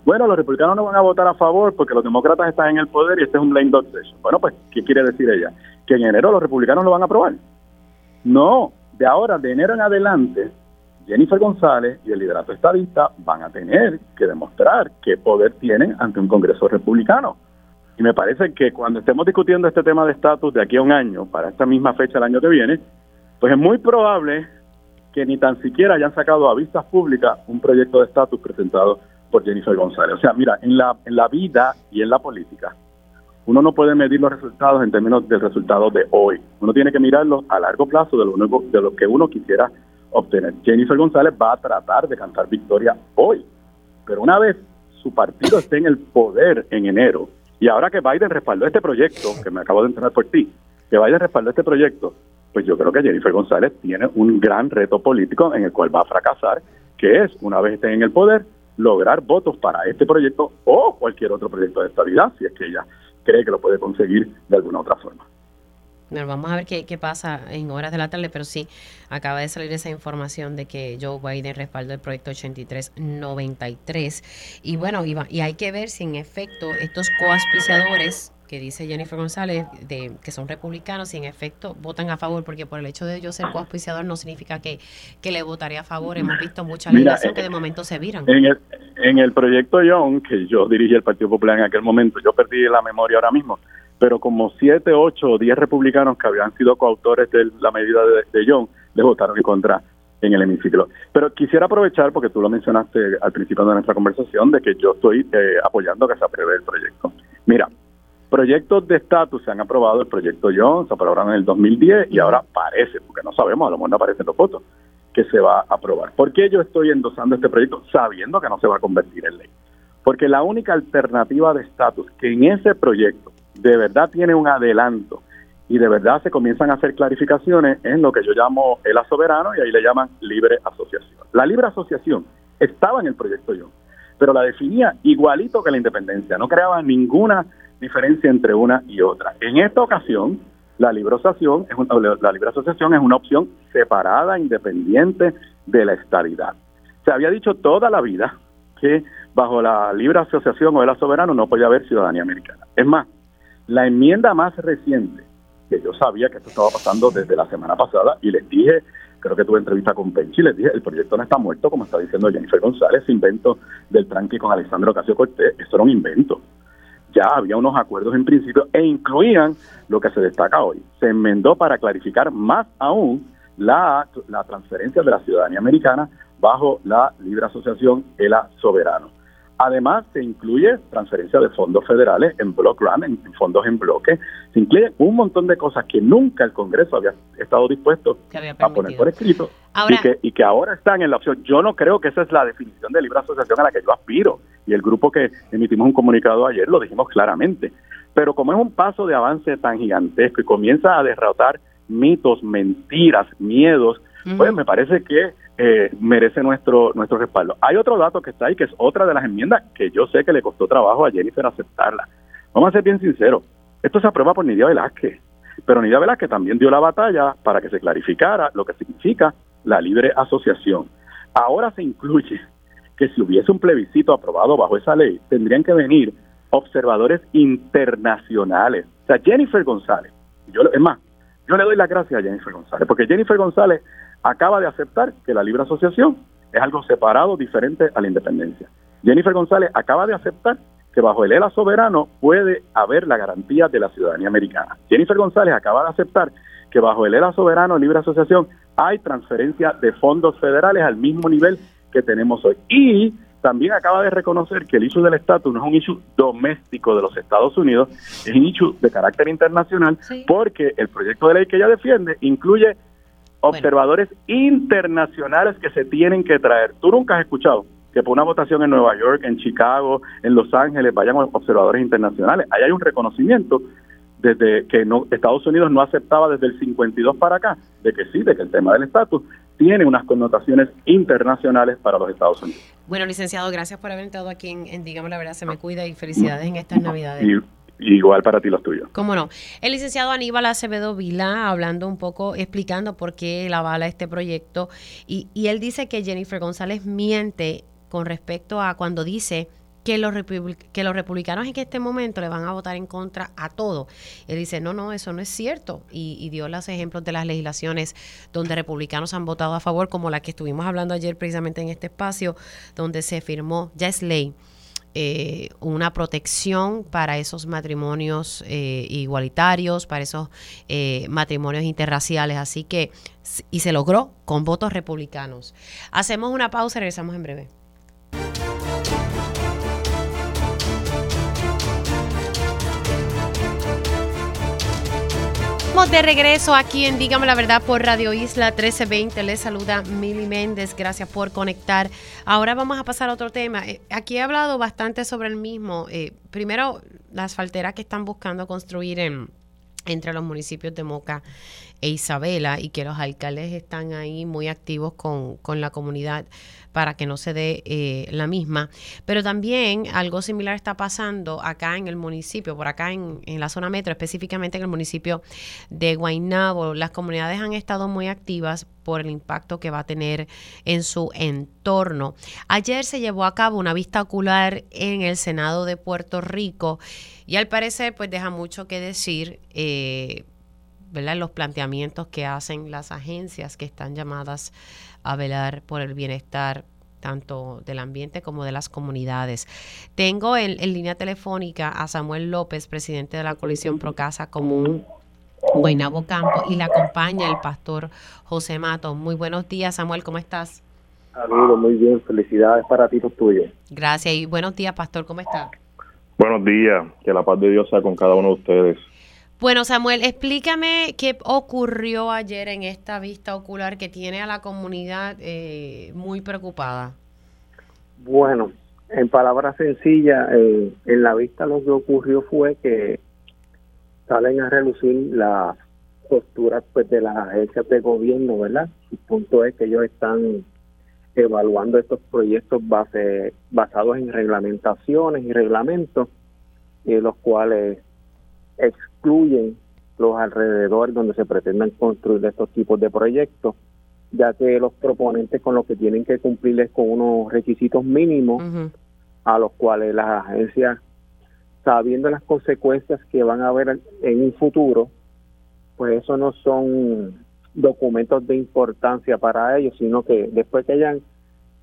bueno, los republicanos no van a votar a favor porque los demócratas están en el poder y este es un lame dog. Bueno, pues, ¿qué quiere decir ella? Que en enero los republicanos lo van a aprobar. No, de ahora, de enero en adelante, Jennifer González y el liderato estadista van a tener que demostrar qué poder tienen ante un Congreso republicano. Y me parece que cuando estemos discutiendo este tema de estatus de aquí a un año, para esta misma fecha el año que viene, pues es muy probable que ni tan siquiera hayan sacado a vistas públicas un proyecto de estatus presentado por Jennifer González. O sea, mira, en la, en la vida y en la política, uno no puede medir los resultados en términos del resultado de hoy. Uno tiene que mirarlo a largo plazo de lo, de lo que uno quisiera obtener. Jennifer González va a tratar de cantar victoria hoy, pero una vez su partido esté en el poder en enero, y ahora que Biden respaldó este proyecto, que me acabo de enterar por ti, que Biden respaldó este proyecto, pues yo creo que Jennifer González tiene un gran reto político en el cual va a fracasar, que es, una vez esté en el poder, lograr votos para este proyecto o cualquier otro proyecto de estabilidad, si es que ella cree que lo puede conseguir de alguna otra forma. Bueno, vamos a ver qué, qué, pasa en horas de la tarde, pero sí, acaba de salir esa información de que Joe Biden respaldó el proyecto 8393. Y bueno, y, y hay que ver si en efecto estos coauspiciadores que dice Jennifer González, de que son republicanos y en efecto votan a favor, porque por el hecho de yo ser coauspiciador no significa que, que le votaría a favor. Hemos visto mucha legislación que de momento se viran. En el, en el proyecto Young, que yo dirigí el Partido Popular en aquel momento, yo perdí la memoria ahora mismo, pero como siete, ocho o diez republicanos que habían sido coautores de la medida de, de Young, les votaron en contra en el hemiciclo. Pero quisiera aprovechar, porque tú lo mencionaste al principio de nuestra conversación, de que yo estoy eh, apoyando que se apruebe el proyecto. Mira, proyectos de estatus se han aprobado, el proyecto John se aprobaron en el 2010 y ahora parece, porque no sabemos, a lo mejor no aparecen los votos, que se va a aprobar. ¿Por qué yo estoy endosando este proyecto sabiendo que no se va a convertir en ley? Porque la única alternativa de estatus que en ese proyecto de verdad tiene un adelanto y de verdad se comienzan a hacer clarificaciones en lo que yo llamo el soberano y ahí le llaman libre asociación. La libre asociación estaba en el proyecto yo, pero la definía igualito que la independencia, no creaba ninguna diferencia entre una y otra. En esta ocasión, la libre asociación es una, la libre asociación es una opción separada, independiente de la estabilidad. Se había dicho toda la vida que bajo la libre asociación o el soberano no podía haber ciudadanía americana. Es más, la enmienda más reciente que yo sabía que esto estaba pasando desde la semana pasada y les dije, creo que tuve entrevista con Penchi, les dije, el proyecto no está muerto, como está diciendo Jennifer González, invento del tranqui con Alexandro Ocasio Cortés, esto era un invento. Ya había unos acuerdos en principio e incluían lo que se destaca hoy. Se enmendó para clarificar más aún la, la transferencia de la ciudadanía americana bajo la libre asociación ELA Soberano. Además, se incluye transferencia de fondos federales en block grant, en, fondos en bloque. Se incluye un montón de cosas que nunca el Congreso había estado dispuesto a poner por escrito y, que, y que ahora están en la opción. Yo no creo que esa es la definición de libre asociación a la que yo aspiro. Y el grupo que emitimos un comunicado ayer lo dijimos claramente. Pero como es un paso de avance tan gigantesco y comienza a derrotar mitos, mentiras, miedos, pues me parece que eh, merece nuestro nuestro respaldo. Hay otro dato que está ahí, que es otra de las enmiendas que yo sé que le costó trabajo a Jennifer aceptarla. Vamos a ser bien sinceros, esto se aprueba por Nidia Velázquez, pero Nidia Velázquez también dio la batalla para que se clarificara lo que significa la libre asociación. Ahora se incluye que si hubiese un plebiscito aprobado bajo esa ley, tendrían que venir observadores internacionales. O sea, Jennifer González, yo, es más, yo le doy las gracias a Jennifer González, porque Jennifer González acaba de aceptar que la libre asociación es algo separado, diferente a la independencia. Jennifer González acaba de aceptar que bajo el ELA soberano puede haber la garantía de la ciudadanía americana. Jennifer González acaba de aceptar que bajo el ELA soberano, libre asociación, hay transferencia de fondos federales al mismo nivel que tenemos hoy. Y también acaba de reconocer que el issue del estatus no es un issue doméstico de los Estados Unidos, es un issue de carácter internacional, porque el proyecto de ley que ella defiende incluye observadores internacionales que se tienen que traer. Tú nunca has escuchado que por una votación en Nueva York, en Chicago, en Los Ángeles vayan observadores internacionales. Ahí hay un reconocimiento desde que no, Estados Unidos no aceptaba desde el 52 para acá, de que sí, de que el tema del estatus tiene unas connotaciones internacionales para los Estados Unidos. Bueno, licenciado, gracias por haber estado aquí en, en Digamos la Verdad, se me cuida y felicidades en estas Navidades. Igual para ti los tuyos. ¿Cómo no? El licenciado Aníbal Acevedo Vila hablando un poco, explicando por qué la avala este proyecto. Y, y él dice que Jennifer González miente con respecto a cuando dice que los, que los republicanos en este momento le van a votar en contra a todo. Él dice, no, no, eso no es cierto. Y, y, dio los ejemplos de las legislaciones donde republicanos han votado a favor, como la que estuvimos hablando ayer precisamente en este espacio, donde se firmó, ya es ley, eh, una protección para esos matrimonios eh, igualitarios, para esos eh, matrimonios interraciales. Así que, y se logró con votos republicanos. Hacemos una pausa y regresamos en breve. De regreso aquí en Dígame la Verdad por Radio Isla 1320. Les saluda Mili Méndez. Gracias por conectar. Ahora vamos a pasar a otro tema. Eh, aquí he hablado bastante sobre el mismo. Eh, primero, las falteras que están buscando construir en, entre los municipios de Moca e Isabela y que los alcaldes están ahí muy activos con, con la comunidad para que no se dé eh, la misma. Pero también algo similar está pasando acá en el municipio, por acá en, en, la zona metro, específicamente en el municipio de Guaynabo. Las comunidades han estado muy activas por el impacto que va a tener en su entorno. Ayer se llevó a cabo una vista ocular en el Senado de Puerto Rico y al parecer pues deja mucho que decir. Eh, ¿verdad? los planteamientos que hacen las agencias que están llamadas a velar por el bienestar tanto del ambiente como de las comunidades. Tengo en, línea telefónica a Samuel López, presidente de la coalición Procasa Común Guaynabo Campo, y le acompaña el pastor José Mato. Muy buenos días, Samuel, ¿cómo estás? Saludos, muy bien, felicidades para ti, los tuyos. Gracias, y buenos días, pastor, ¿cómo estás? Buenos días, que la paz de Dios sea con cada uno de ustedes. Bueno, Samuel, explícame qué ocurrió ayer en esta vista ocular que tiene a la comunidad eh, muy preocupada. Bueno, en palabras sencillas, eh, en la vista lo que ocurrió fue que salen a relucir las posturas pues, de las agencias de gobierno, ¿verdad? Su punto es que ellos están evaluando estos proyectos base, basados en reglamentaciones y reglamentos, y los cuales excluyen los alrededores donde se pretendan construir estos tipos de proyectos, ya que los proponentes con lo que tienen que cumplir es con unos requisitos mínimos a los cuales las agencias, sabiendo las consecuencias que van a haber en un futuro, pues eso no son documentos de importancia para ellos, sino que después que hayan,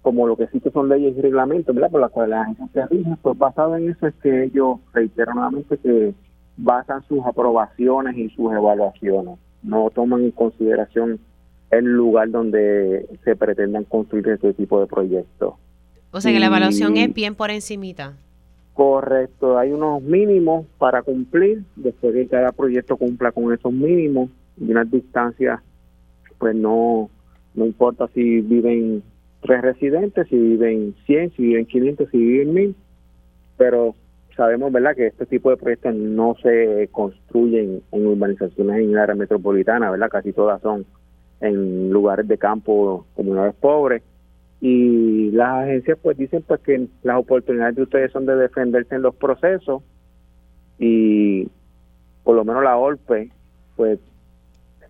como lo que sí que son leyes y reglamentos, ¿verdad? por las cuales las agencias se rigen, pues basado en eso es que ellos reiteran nuevamente que basan sus aprobaciones y sus evaluaciones. No toman en consideración el lugar donde se pretendan construir este tipo de proyectos. O sea que la evaluación es bien por encimita. Correcto, hay unos mínimos para cumplir, después de que cada proyecto cumpla con esos mínimos y unas distancias, pues no, no importa si viven tres residentes, si viven 100, si viven 500, si viven 1000, pero sabemos verdad que este tipo de proyectos no se construyen en urbanizaciones en el área metropolitana, verdad casi todas son en lugares de campo, comunidades pobres. Y las agencias pues dicen pues que las oportunidades de ustedes son de defenderse en los procesos y por lo menos la OLPE pues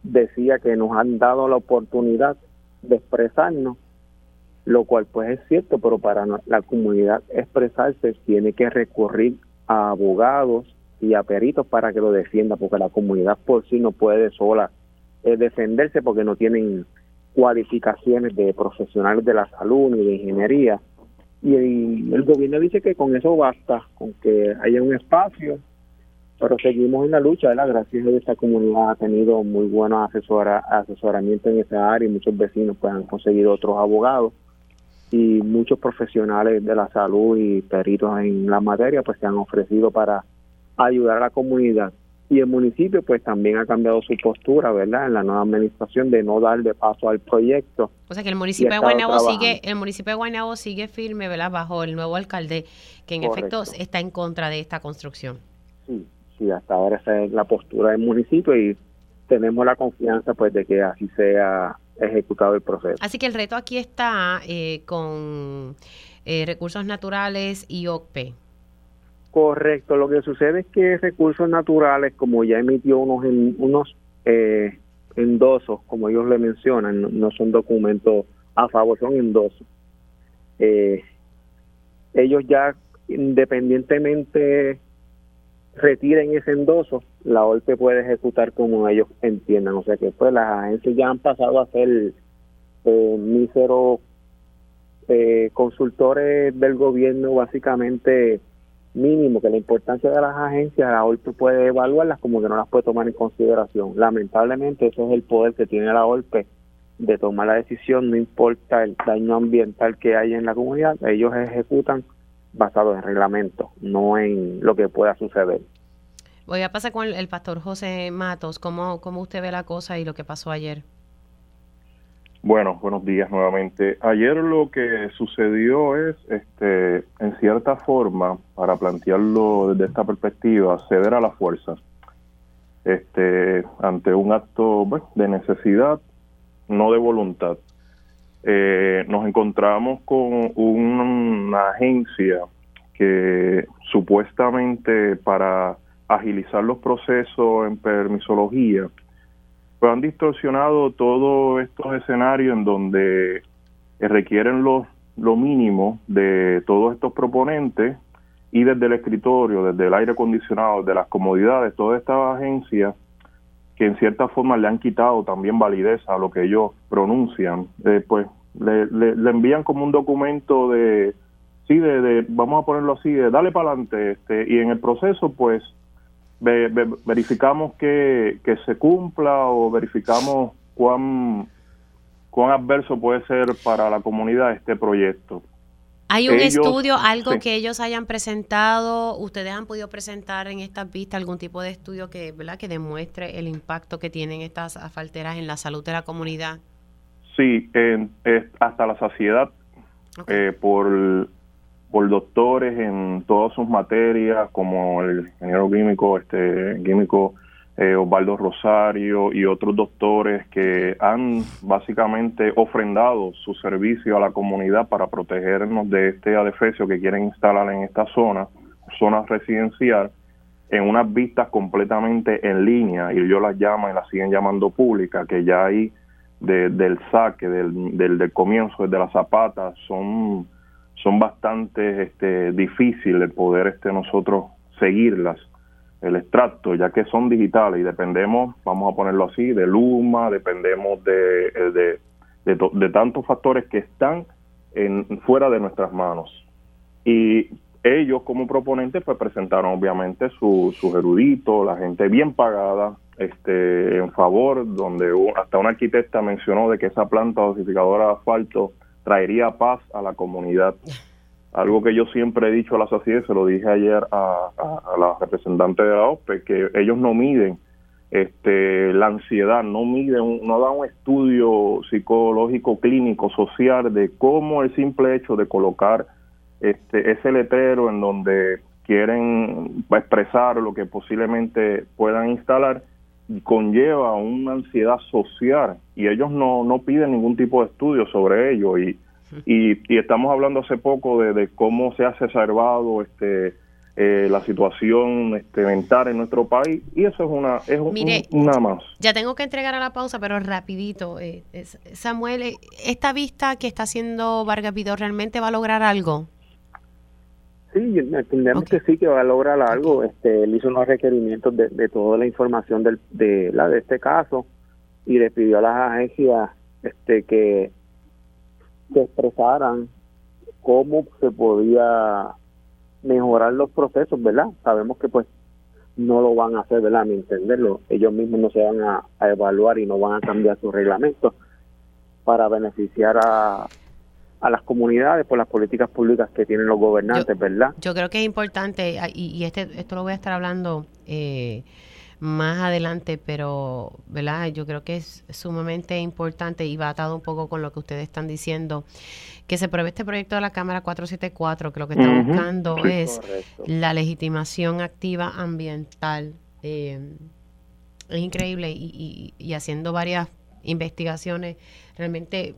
decía que nos han dado la oportunidad de expresarnos lo cual pues es cierto, pero para la comunidad expresarse tiene que recurrir a abogados y a peritos para que lo defienda, porque la comunidad por sí no puede sola eh, defenderse porque no tienen cualificaciones de profesionales de la salud ni de ingeniería. Y el, gobierno dice que con eso basta, con que haya un espacio, pero seguimos en la lucha, ¿verdad? Gracias a esta comunidad ha tenido muy buenos asesora, asesoramiento en esa área y muchos vecinos pues han conseguido otros abogados y muchos profesionales de la salud y peritos en la materia pues se han ofrecido para ayudar a la comunidad y el municipio pues también ha cambiado su postura, ¿verdad? En la nueva administración de no darle paso al proyecto. O sea que el municipio de Guaynabo sigue el municipio de Guaynabo sigue firme, ¿verdad? Bajo el nuevo alcalde que en efecto está en contra de esta construcción. Sí, sí, hasta ahora esa es la postura del municipio y tenemos la confianza pues de que así sea ejecutado el proceso. Así que el reto aquí está eh, con eh, recursos naturales y OCPE. Correcto, lo que sucede es que recursos naturales, como ya emitió unos en, unos eh, endosos, como ellos le mencionan, no, son documentos a favor, son endosos. ellos ya independientemente retiren ese endoso, la OLPE puede ejecutar como ellos entiendan. O sea que pues las agencias ya han pasado a ser eh, míseros eh, consultores del gobierno básicamente mínimo, que la importancia de las agencias la OLPE puede evaluarlas como que no las puede tomar en consideración. Lamentablemente ese es el poder que tiene la OLPE de tomar la decisión, no importa el daño ambiental que haya en la comunidad, ellos ejecutan basado en reglamento, no en lo que pueda suceder. Voy a pasar con el, pastor José Matos. ¿Cómo, ¿Cómo usted ve la cosa y lo que pasó ayer? Bueno, buenos días nuevamente. Ayer lo que sucedió es, este, en cierta forma, para plantearlo desde esta perspectiva, ceder a la fuerza. Este, ante un acto de necesidad, no de voluntad. Eh, nos encontramos con una agencia que supuestamente para agilizar los procesos en permisología, pues han distorsionado todos estos escenarios en donde requieren lo, lo mínimo de todos estos proponentes y desde el escritorio, desde el aire acondicionado, desde las comodidades, todas estas agencias que en cierta forma le han quitado también validez a lo que ellos pronuncian, eh, pues le, le, envían como un documento de, sí, de, vamos a ponerlo así, de dale para adelante, este, y en el proceso pues verificamos que, que se cumpla o verificamos cuán, cuán adverso puede ser para la comunidad este proyecto. ¿Hay un estudio, algo que ellos hayan presentado, ustedes han podido presentar en estas vistas algún tipo de estudio que, ¿verdad? que demuestre el impacto que tienen estas asfalteras en la salud de la comunidad? Sí, hasta la saciedad eh, por, por doctores en todas sus materias, como el ingeniero químico, este químico eh, Osvaldo Rosario y otros doctores que han básicamente ofrendado su servicio a la comunidad para protegernos de este adefesio que quieren instalar en esta zona, zona residencial, en unas vistas completamente en línea, y yo las llamo y las siguen llamando públicas, que ya hay del saque, del, del, comienzo, desde las zapatas, son, son bastante este, difíciles poder este, nosotros seguirlas el extracto, ya que son digitales y dependemos, vamos a ponerlo así, de Luma, dependemos de, eh, de, de, tantos factores que están en, fuera de nuestras manos. Y ellos como proponentes pues presentaron obviamente sus su eruditos, la gente bien pagada, este, en favor, donde hasta una arquitecta mencionó de que esa planta dosificadora de asfalto traería paz a la comunidad algo que yo siempre he dicho a la sociedad, se lo dije ayer a, la representante de la OPE, que ellos no miden este, la ansiedad, no miden, no dan un estudio psicológico, clínico, social de cómo el simple hecho de colocar este, ese letrero en donde quieren expresar lo que posiblemente puedan instalar conlleva una ansiedad social. Y ellos no, no piden ningún tipo de estudio sobre ello y y, estamos hablando hace poco de, cómo se ha exacerbado este eh, la situación este, mental en nuestro país y eso es una es una más. Ya tengo que entregar a la pausa, pero rapidito. Eh, Samuel, eh, ¿esta vista que está haciendo Vargas Vidor realmente va a lograr algo? Sí, entendemos que sí, que va a lograr algo. Este, él hizo unos requerimientos de, de toda la información del, de, la, de este caso y le pidió a las agencias este, que que expresaran cómo se podía mejorar los procesos, ¿verdad? Sabemos que pues no lo van a hacer, ¿verdad? Ni entenderlo. Ellos mismos no se van a, evaluar y no van a cambiar sus reglamentos para beneficiar a, a las comunidades por las políticas públicas que tienen los gobernantes, ¿verdad? Yo creo que es importante, y, y este, esto lo voy a estar hablando eh, más adelante, pero ¿verdad? yo creo que es sumamente importante y va atado un poco con lo que ustedes están diciendo, que se pruebe este proyecto de la Cámara 474, que lo que está buscando es la legitimación activa ambiental. Eh, es increíble y, y, haciendo varias investigaciones, realmente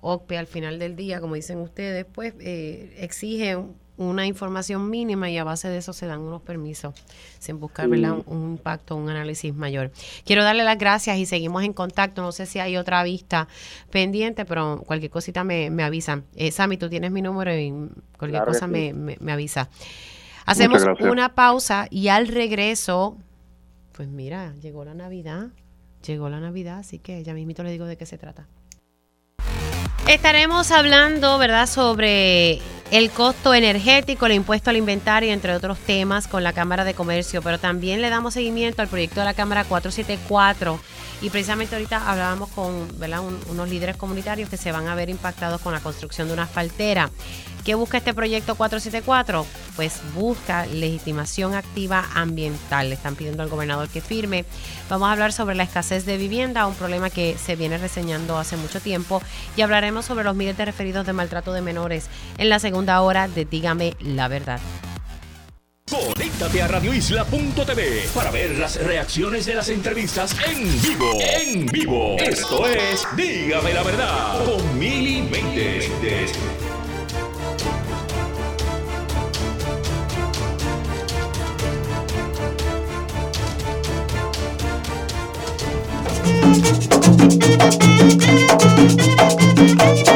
OCPE al final del día, como dicen ustedes, pues eh, exige una información mínima y a base de eso se dan unos permisos sin buscar Un, impacto, un análisis mayor. Quiero darle las gracias y seguimos en contacto. No sé si hay otra vista pendiente, pero cualquier cosita me, me avisan. Eh, Sammy, tú tienes mi número y cualquier cosa me, me, avisa. Hacemos una pausa y al regreso, pues mira, llegó la Navidad. Llegó la Navidad, así que ya mismito le digo de qué se trata. Estaremos hablando, ¿verdad?, sobre el costo energético, el impuesto al inventario, entre otros temas, con la Cámara de Comercio, pero también le damos seguimiento al proyecto de la Cámara 474 y precisamente ahorita hablábamos con ¿verdad? unos líderes comunitarios que se van a ver impactados con la construcción de una asfaltera. ¿Qué busca este proyecto 474? Pues busca legitimación activa ambiental. Le están pidiendo al gobernador que firme. Vamos a hablar sobre la escasez de vivienda, un problema que se viene reseñando hace mucho tiempo. Y hablaremos sobre los miles de referidos de maltrato de menores en la segunda hora de Dígame la verdad. Conéctate a radioisla.tv para ver las reacciones de las entrevistas en vivo. En vivo. Esto es Dígame la verdad con Mili Thank you.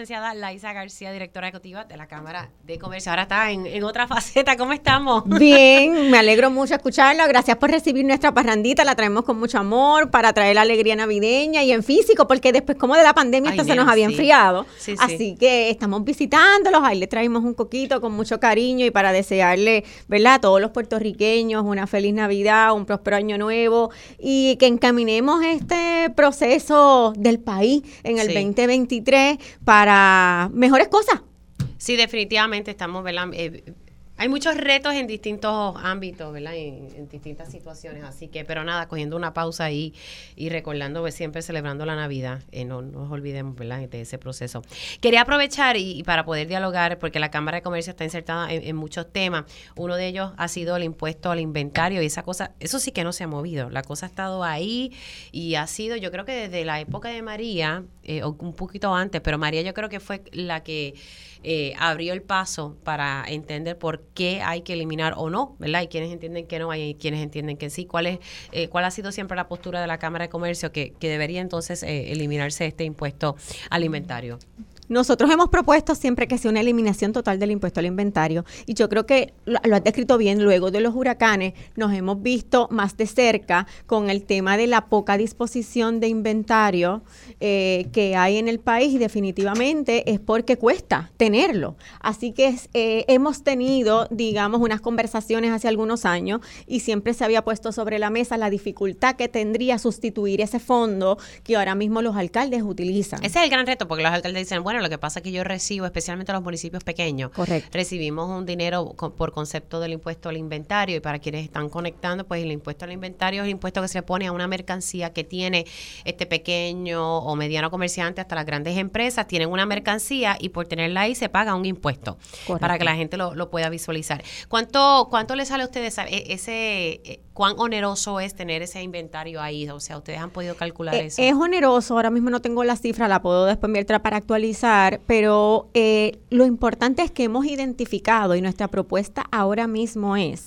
Licenciada Laisa García, directora ejecutiva de la Cámara de Comercio. Ahora está en, otra faceta. ¿Cómo estamos? Bien, me alegro mucho escucharla. Gracias por recibir nuestra parrandita. La traemos con mucho amor para traer la alegría navideña y en físico, porque después, como de la pandemia, esto se nos había enfriado. Así que estamos visitándolos. Ahí le traemos un coquito con mucho cariño y para desearle, ¿verdad?, a todos los puertorriqueños una feliz Navidad, un próspero año nuevo y que encaminemos este proceso del país en el 2023 para mejores cosas. Sí, definitivamente estamos, ¿verdad? Eh, hay muchos retos en distintos ámbitos, ¿verdad? En, distintas situaciones. Así que, pero nada, cogiendo una pausa ahí y recordando, pues, siempre celebrando la Navidad. Eh, no, nos olvidemos, ¿verdad? De ese proceso. Quería aprovechar y, para poder dialogar, porque la Cámara de Comercio está insertada en, muchos temas. Uno de ellos ha sido el impuesto al inventario y esa cosa, eso sí que no se ha movido. La cosa ha estado ahí y ha sido, yo creo que desde la época de María, eh, un poquito antes, pero María yo creo que fue la que eh, abrió el paso para entender por qué hay que eliminar o no, ¿verdad? Hay quienes entienden que no, hay quienes entienden que sí. ¿Cuál, es, eh, cuál ha sido siempre la postura de la Cámara de Comercio que, que debería entonces eh, eliminarse este impuesto alimentario? Nosotros hemos propuesto siempre que sea una eliminación total del impuesto al inventario y yo creo que lo, has descrito bien, luego de los huracanes nos hemos visto más de cerca con el tema de la poca disposición de inventario eh, que hay en el país y definitivamente es porque cuesta tenerlo. Así que eh, hemos tenido, digamos, unas conversaciones hace algunos años y siempre se había puesto sobre la mesa la dificultad que tendría sustituir ese fondo que ahora mismo los alcaldes utilizan. Ese es el gran reto porque los alcaldes dicen, bueno, lo que pasa es que yo recibo, especialmente los municipios pequeños, recibimos un dinero por concepto del impuesto al inventario. Y para quienes están conectando, pues el impuesto al inventario es el impuesto que se pone a una mercancía que tiene este pequeño o mediano comerciante hasta las grandes empresas, tienen una mercancía y por tenerla ahí se paga un impuesto para que la gente lo, pueda visualizar. ¿Cuánto, ¿Cuánto le sale a ustedes e, ese, e, cuán oneroso es tener ese inventario ahí? O sea, ¿ustedes han podido calcular eh, eso? Es oneroso, ahora mismo no tengo la cifra, la puedo después mientras para actualizar pero eh, lo importante es que hemos identificado y nuestra propuesta ahora mismo es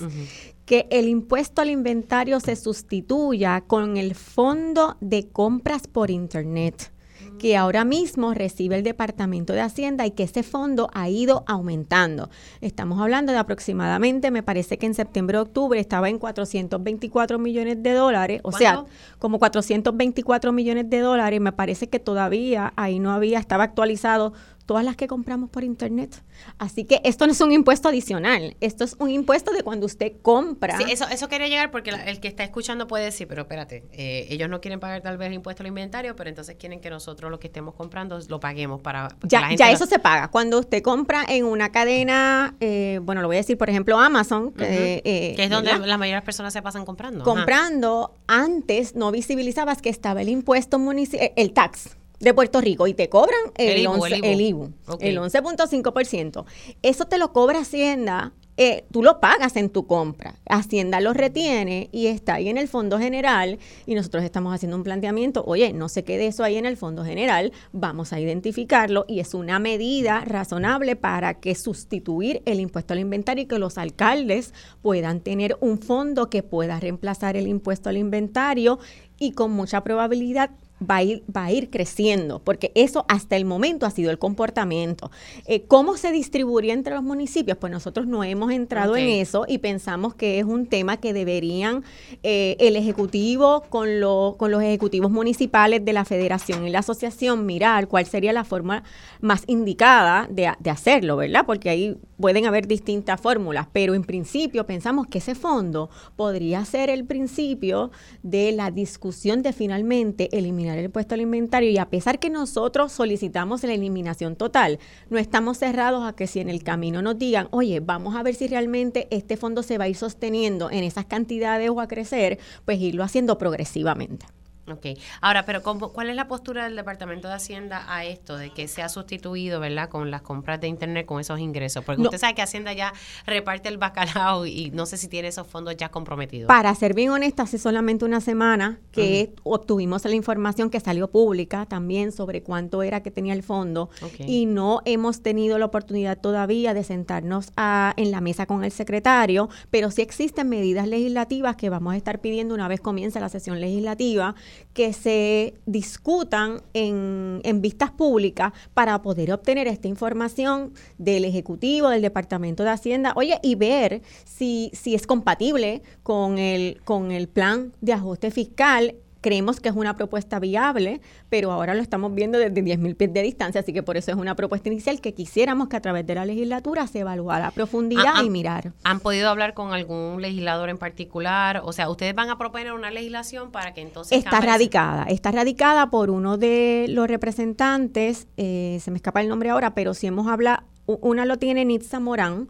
que el impuesto al inventario se sustituya con el fondo de compras por Internet que ahora mismo recibe el Departamento de Hacienda y que ese fondo ha ido aumentando. Estamos hablando de aproximadamente, me parece que en septiembre octubre estaba en 424 millones de dólares, o sea, como 424 millones de dólares, me parece que todavía ahí no había, estaba actualizado todas las que compramos por internet. Así que esto no es un impuesto adicional, esto es un impuesto de cuando usted compra. Sí, eso, eso quería llegar porque el que está escuchando puede decir, pero espérate, eh, ellos no quieren pagar tal vez el impuesto al inventario, pero entonces quieren que nosotros lo que estemos comprando lo paguemos para... Ya, ya eso se paga. Cuando usted compra en una cadena, eh, bueno, lo voy a decir, por ejemplo, Amazon, que eh, es donde la mayoría de las personas se pasan comprando. Comprando, antes no visibilizabas que estaba el impuesto municipal, el tax de Puerto Rico y te cobran el, el 11, el IBU, el 11.5%. Eso te lo cobra Hacienda, eh, tú lo pagas en tu compra. Hacienda lo retiene y está ahí en el Fondo General y nosotros estamos haciendo un planteamiento, oye, no se quede eso ahí en el Fondo General, vamos a identificarlo y es una medida razonable para que sustituir el impuesto al inventario y que los alcaldes puedan tener un fondo que pueda reemplazar el impuesto al inventario y con mucha probabilidad va a ir, va a ir creciendo, porque eso hasta el momento ha sido el comportamiento. Eh, ¿Cómo se distribuiría entre los municipios? Pues nosotros no hemos entrado en eso y pensamos que es un tema que deberían eh, el Ejecutivo con, con los ejecutivos municipales de la Federación y la Asociación mirar cuál sería la forma más indicada de, de hacerlo, ¿verdad? Porque ahí pueden haber distintas fórmulas, pero en principio pensamos que ese fondo podría ser el principio de la discusión de finalmente eliminar el impuesto al inventario y a pesar que nosotros solicitamos la eliminación total, no estamos cerrados a que si en el camino nos digan, oye, vamos a ver si realmente este fondo se va a ir sosteniendo en esas cantidades o a crecer, pues irlo haciendo progresivamente. Ok. Ahora, pero ¿cuál es la postura del Departamento de Hacienda a esto de que se ha sustituido, ¿verdad?, con las compras de Internet con esos ingresos. Porque usted sabe que Hacienda ya reparte el bacalao y no sé si tiene esos fondos ya comprometidos. Para ser bien honesta, hace solamente una semana que obtuvimos la información que salió pública también sobre cuánto era que tenía el fondo y no hemos tenido la oportunidad todavía de sentarnos a, en la mesa con el secretario, pero sí existen medidas legislativas que vamos a estar pidiendo una vez comience la sesión legislativa que se discutan en, en vistas públicas para poder obtener esta información del Ejecutivo, del Departamento de Hacienda, oye, y ver si, si es compatible con el, con el plan de ajuste fiscal Creemos que es una propuesta viable, pero ahora lo estamos viendo desde 10.000 pies de distancia, así que por eso es una propuesta inicial que quisiéramos que a través de la legislatura se evaluara a profundidad ah, y mirar. ¿Han podido hablar con algún legislador en particular? O sea, ¿ustedes van a proponer una legislación para que entonces... Está radicada, está radicada por uno de los representantes, eh, se me escapa el nombre ahora, pero si hemos hablado, una lo tiene Nitza Morán,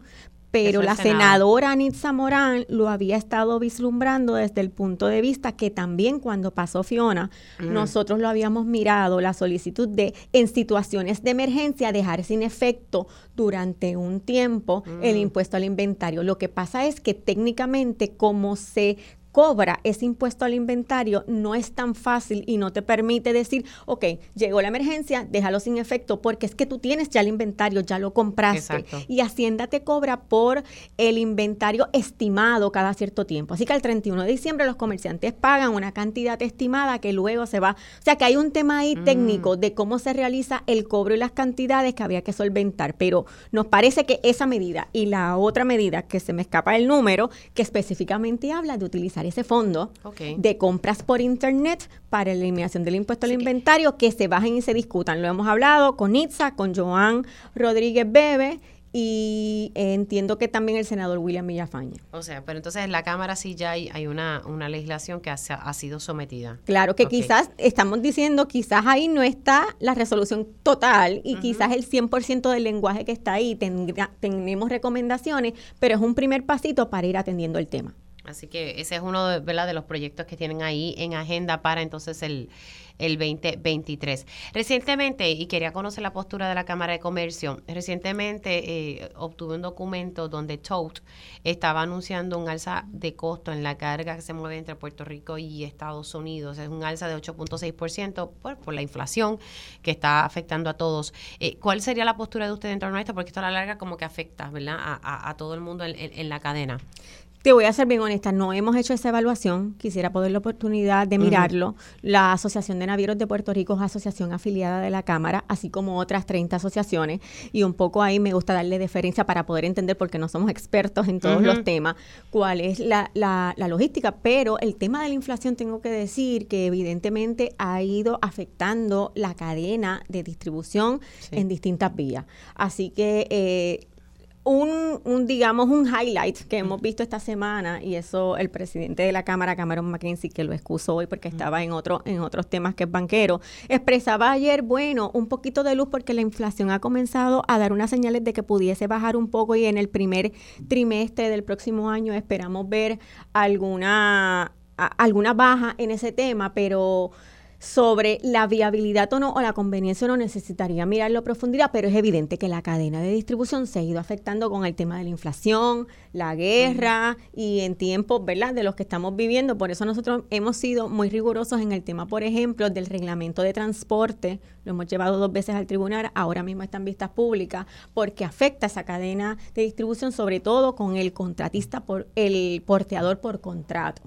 pero la senadora Anitza Morán lo había estado vislumbrando desde el punto de vista que también cuando pasó Fiona, mm. nosotros lo habíamos mirado, la solicitud de en situaciones de emergencia dejar sin efecto durante un tiempo el mm. impuesto al inventario. Lo que pasa es que técnicamente como se cobra ese impuesto al inventario no es tan fácil y no te permite decir, ok, llegó la emergencia, déjalo sin efecto, porque es que tú tienes ya el inventario, ya lo compraste. Y Hacienda te cobra por el inventario estimado cada cierto tiempo. Así que el 31 de diciembre los comerciantes pagan una cantidad estimada que luego se va. O sea que hay un tema ahí mm. técnico de cómo se realiza el cobro y las cantidades que había que solventar. Pero nos parece que esa medida y la otra medida que se me escapa el número, que específicamente habla de utilizar ese fondo de compras por Internet para la eliminación del impuesto al inventario, que se bajen y se discutan. Lo hemos hablado con Itza, con Joan Rodríguez Bebe y entiendo que también el senador William Villafaña. O sea, pero entonces en la Cámara sí ya hay, una, una legislación que ha, sido sometida. Claro, que quizás estamos diciendo, quizás ahí no está la resolución total y quizás el 100% del lenguaje que está ahí, tenemos recomendaciones, pero es un primer pasito para ir atendiendo el tema. Así que ese es uno de, de los proyectos que tienen ahí en agenda para entonces el, el 2023. Recientemente, y quería conocer la postura de la Cámara de Comercio, recientemente eh, obtuve un documento donde Tote estaba anunciando un alza de costo en la carga que se mueve entre Puerto Rico y Estados Unidos. Es un alza de 8.6% por, por la inflación que está afectando a todos. Eh, ¿Cuál sería la postura de usted dentro de esto? Porque esto a la larga como que afecta, ¿verdad? A, a, todo el mundo en, en la cadena. Te voy a ser bien honesta, no hemos hecho esa evaluación, quisiera poder la oportunidad de mirarlo. La Asociación de Navieros de Puerto Rico es asociación afiliada de la Cámara, así como otras 30 asociaciones, y un poco ahí me gusta darle deferencia para poder entender, porque no somos expertos en todos los temas, cuál es la, la, logística, pero el tema de la inflación tengo que decir que evidentemente ha ido afectando la cadena de distribución en distintas vías. Así que... Eh, un, un, digamos, un highlight que hemos visto esta semana, y eso el presidente de la Cámara, Cameron McKenzie, que lo excusó hoy porque estaba en, otro, en otros temas que es banquero, expresaba ayer, bueno, un poquito de luz porque la inflación ha comenzado a dar unas señales de que pudiese bajar un poco y en el primer trimestre del próximo año esperamos ver alguna, alguna baja en ese tema, pero sobre la viabilidad o no o la conveniencia o no necesitaría mirarlo a profundidad, pero es evidente que la cadena de distribución se ha ido afectando con el tema de la inflación, la guerra y en tiempos, ¿verdad?, de los que estamos viviendo. Por eso nosotros hemos sido muy rigurosos en el tema, por ejemplo, del reglamento de transporte. Lo hemos llevado dos veces al tribunal, ahora mismo está en vistas públicas, porque afecta esa cadena de distribución, sobre todo con el contratista, por el porteador por contrato.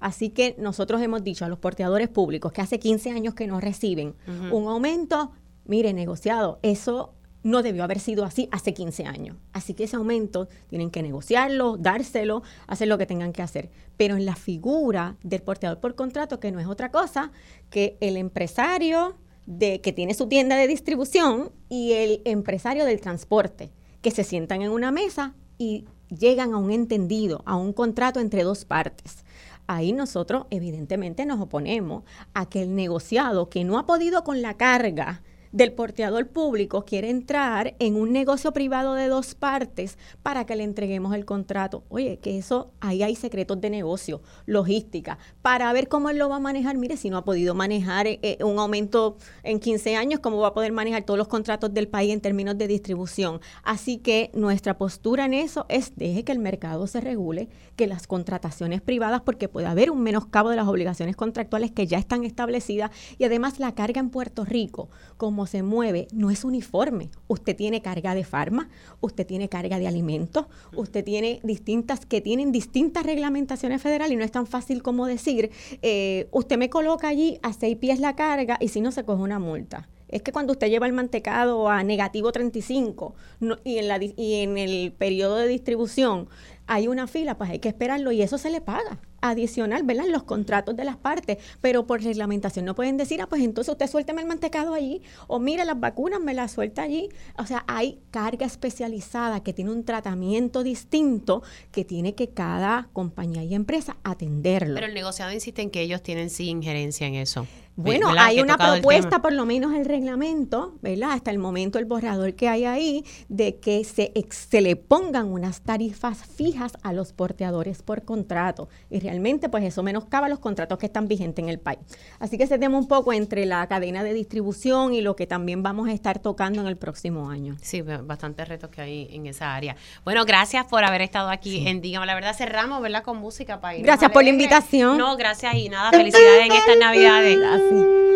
Así que nosotros hemos dicho a los porteadores públicos que hace 15 años que no reciben un aumento, mire, negociado, eso no debió haber sido así hace 15 años. Así que ese aumento tienen que negociarlo, dárselo, hacer lo que tengan que hacer. Pero en la figura del porteador por contrato, que no es otra cosa que el empresario de, que tiene su tienda de distribución y el empresario del transporte, que se sientan en una mesa y llegan a un entendido, a un contrato entre dos partes ahí nosotros evidentemente nos oponemos a que el negociado que no ha podido con la carga del porteador público quiere entrar en un negocio privado de dos partes para que le entreguemos el contrato. Oye, que eso, ahí hay secretos de negocio, logística, para ver cómo él lo va a manejar. Mire, si no ha podido manejar eh, eh, un aumento en 15 años, ¿cómo va a poder manejar todos los contratos del país en términos de distribución? Así que nuestra postura en eso es deje que el mercado se regule, que las contrataciones privadas, porque puede haber un menoscabo de las obligaciones contractuales que ya están establecidas y además la carga en Puerto Rico, como se mueve, no es uniforme. Usted tiene carga de farma, usted tiene carga de alimentos, usted tiene distintas que tienen distintas reglamentaciones federales y no es tan fácil como decir, eh, usted me coloca allí a seis pies la carga y si no se coge una multa. Es que cuando usted lleva el mantecado a negativo 35 y, en la, y en el periodo de distribución hay una fila, pues hay que esperarlo y eso se le paga adicional, ¿verdad? En los contratos de las partes, pero por reglamentación no pueden decir, ah, pues entonces usted suélteme el mantecado allí, o mire las vacunas, me las suelta allí. O sea, hay carga especializada que tiene un tratamiento distinto que tiene que cada compañía y empresa atenderlo. Pero el negociado insiste en que ellos tienen sí injerencia en eso. Bueno, hay una propuesta, por lo menos el reglamento, ¿verdad? Hasta el momento el borrador que hay ahí, de que se, se le pongan unas tarifas fijas a los porteadores por contrato. Y realmente, pues eso menoscaba los contratos que están vigentes en el país. Así que se tema un poco entre la cadena de distribución y lo que también vamos a estar tocando en el próximo año. Sí, bastantes retos que hay en esa área. Bueno, gracias por haber estado aquí sí. la verdad. Cerramos, ¿verdad? Con música para. Gracias por la invitación. No, gracias y nada, felicidades en estas Navidades. Gracias.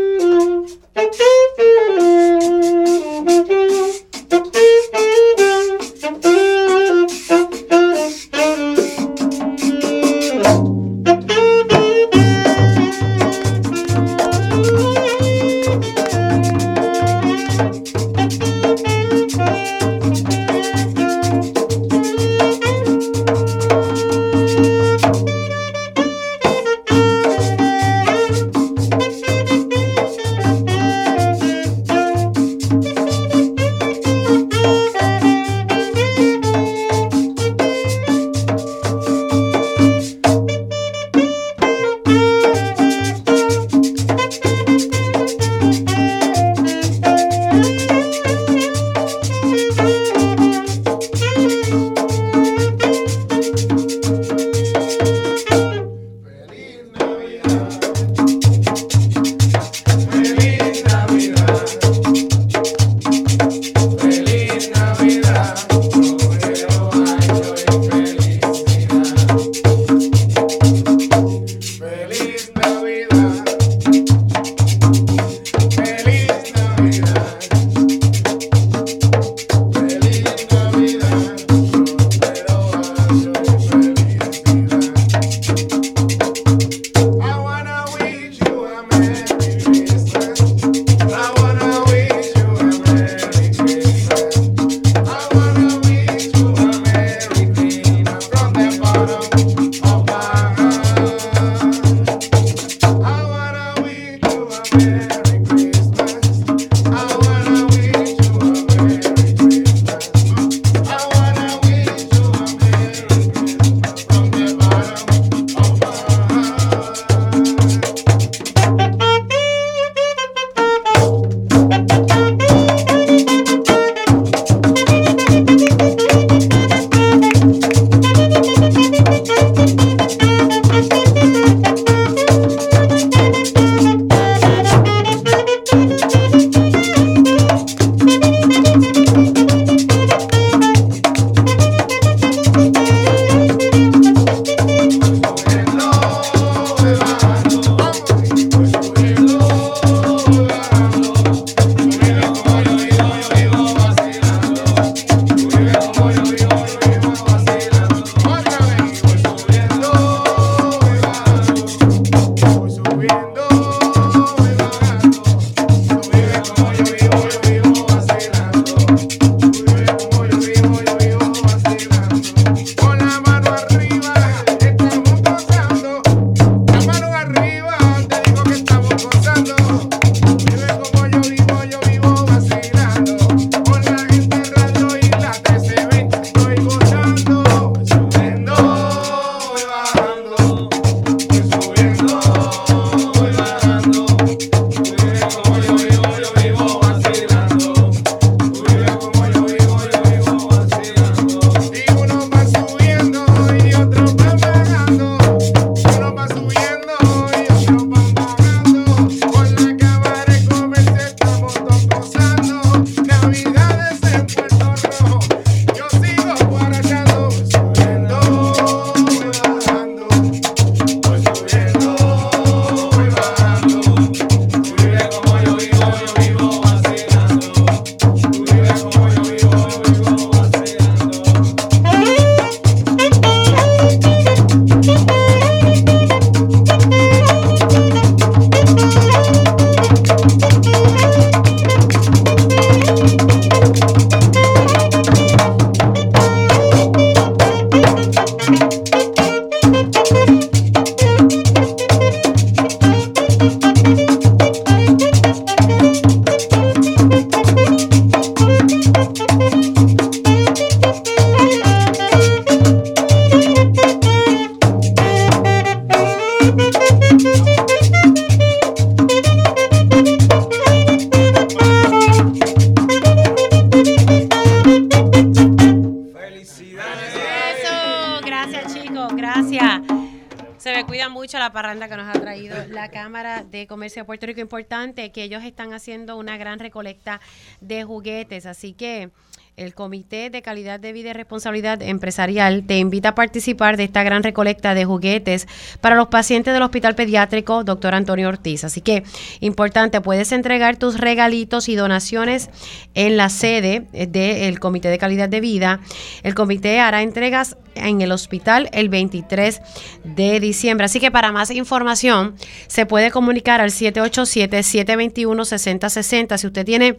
Comercio de Puerto Rico. Importante que ellos están haciendo una gran recolecta de juguetes, así que el Comité de Calidad de Vida y Responsabilidad Empresarial te invita a participar de esta gran recolecta de juguetes para los pacientes del Hospital Pediátrico Dr. Antonio Ortiz. Así que, importante, puedes entregar tus regalitos y donaciones en la sede del Comité de Calidad de Vida. El comité hará entregas en el hospital el 23 de diciembre. Así que para más información se puede comunicar al 787-721-6060. Si usted tiene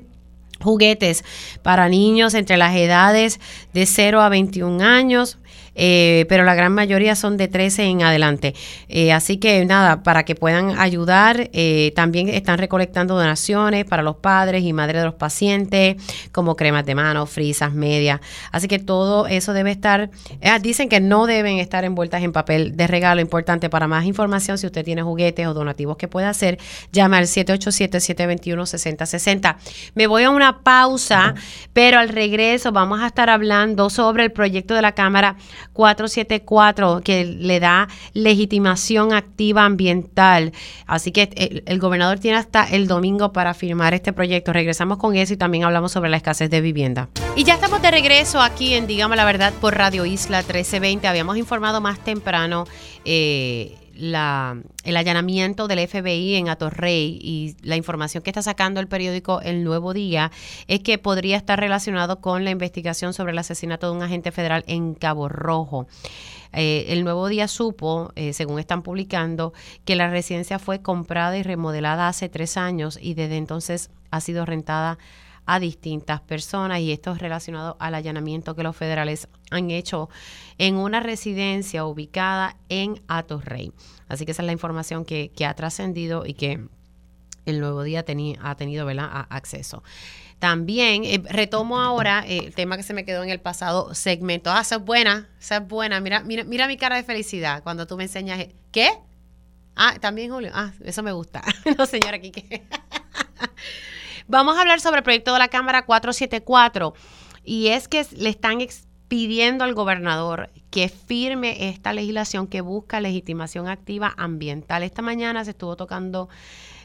juguetes para niños entre las edades de 0 a 21 años, eh, pero la gran mayoría son de 13 en adelante. Eh, así que nada, para que puedan ayudar, eh, también están recolectando donaciones para los padres y madres de los pacientes, como cremas de mano, frisas, medias. Así que todo eso debe estar, dicen que no deben estar envueltas en papel de regalo. Importante para más información, si usted tiene juguetes o donativos que pueda hacer, llama al 787-721-6060. Me voy a una pausa, pero al regreso vamos a estar hablando sobre el proyecto de la Cámara 474 que le da legitimación activa ambiental. Así que el, gobernador tiene hasta el domingo para firmar este proyecto. Regresamos con eso y también hablamos sobre la escasez de vivienda. Y ya estamos de regreso aquí en Digamos la Verdad por Radio Isla 1320. Habíamos informado más temprano. Eh, la, el allanamiento del FBI en Atorrey y la información que está sacando el periódico El Nuevo Día es que podría estar relacionado con la investigación sobre el asesinato de un agente federal en Cabo Rojo. Eh, el Nuevo Día supo, eh, según están publicando, que la residencia fue comprada y remodelada hace tres años y desde entonces ha sido rentada a distintas personas y esto es relacionado al allanamiento que los federales han hecho en una residencia ubicada en Atorrey. Así que esa es la información que, ha trascendido y que el nuevo día ha tenido acceso. También eh, retomo ahora eh, el tema que se me quedó en el pasado segmento. Ah, esa es buena, esa es buena. Mira, mira, mira mi cara de felicidad cuando tú me enseñas. ¿Qué? Ah, también Julio. Ah, eso me gusta. no, señora Quique. Vamos a hablar sobre el proyecto de la Cámara 474 y es que le están pidiendo al gobernador que firme esta legislación que busca legitimación activa ambiental. Esta mañana se estuvo tocando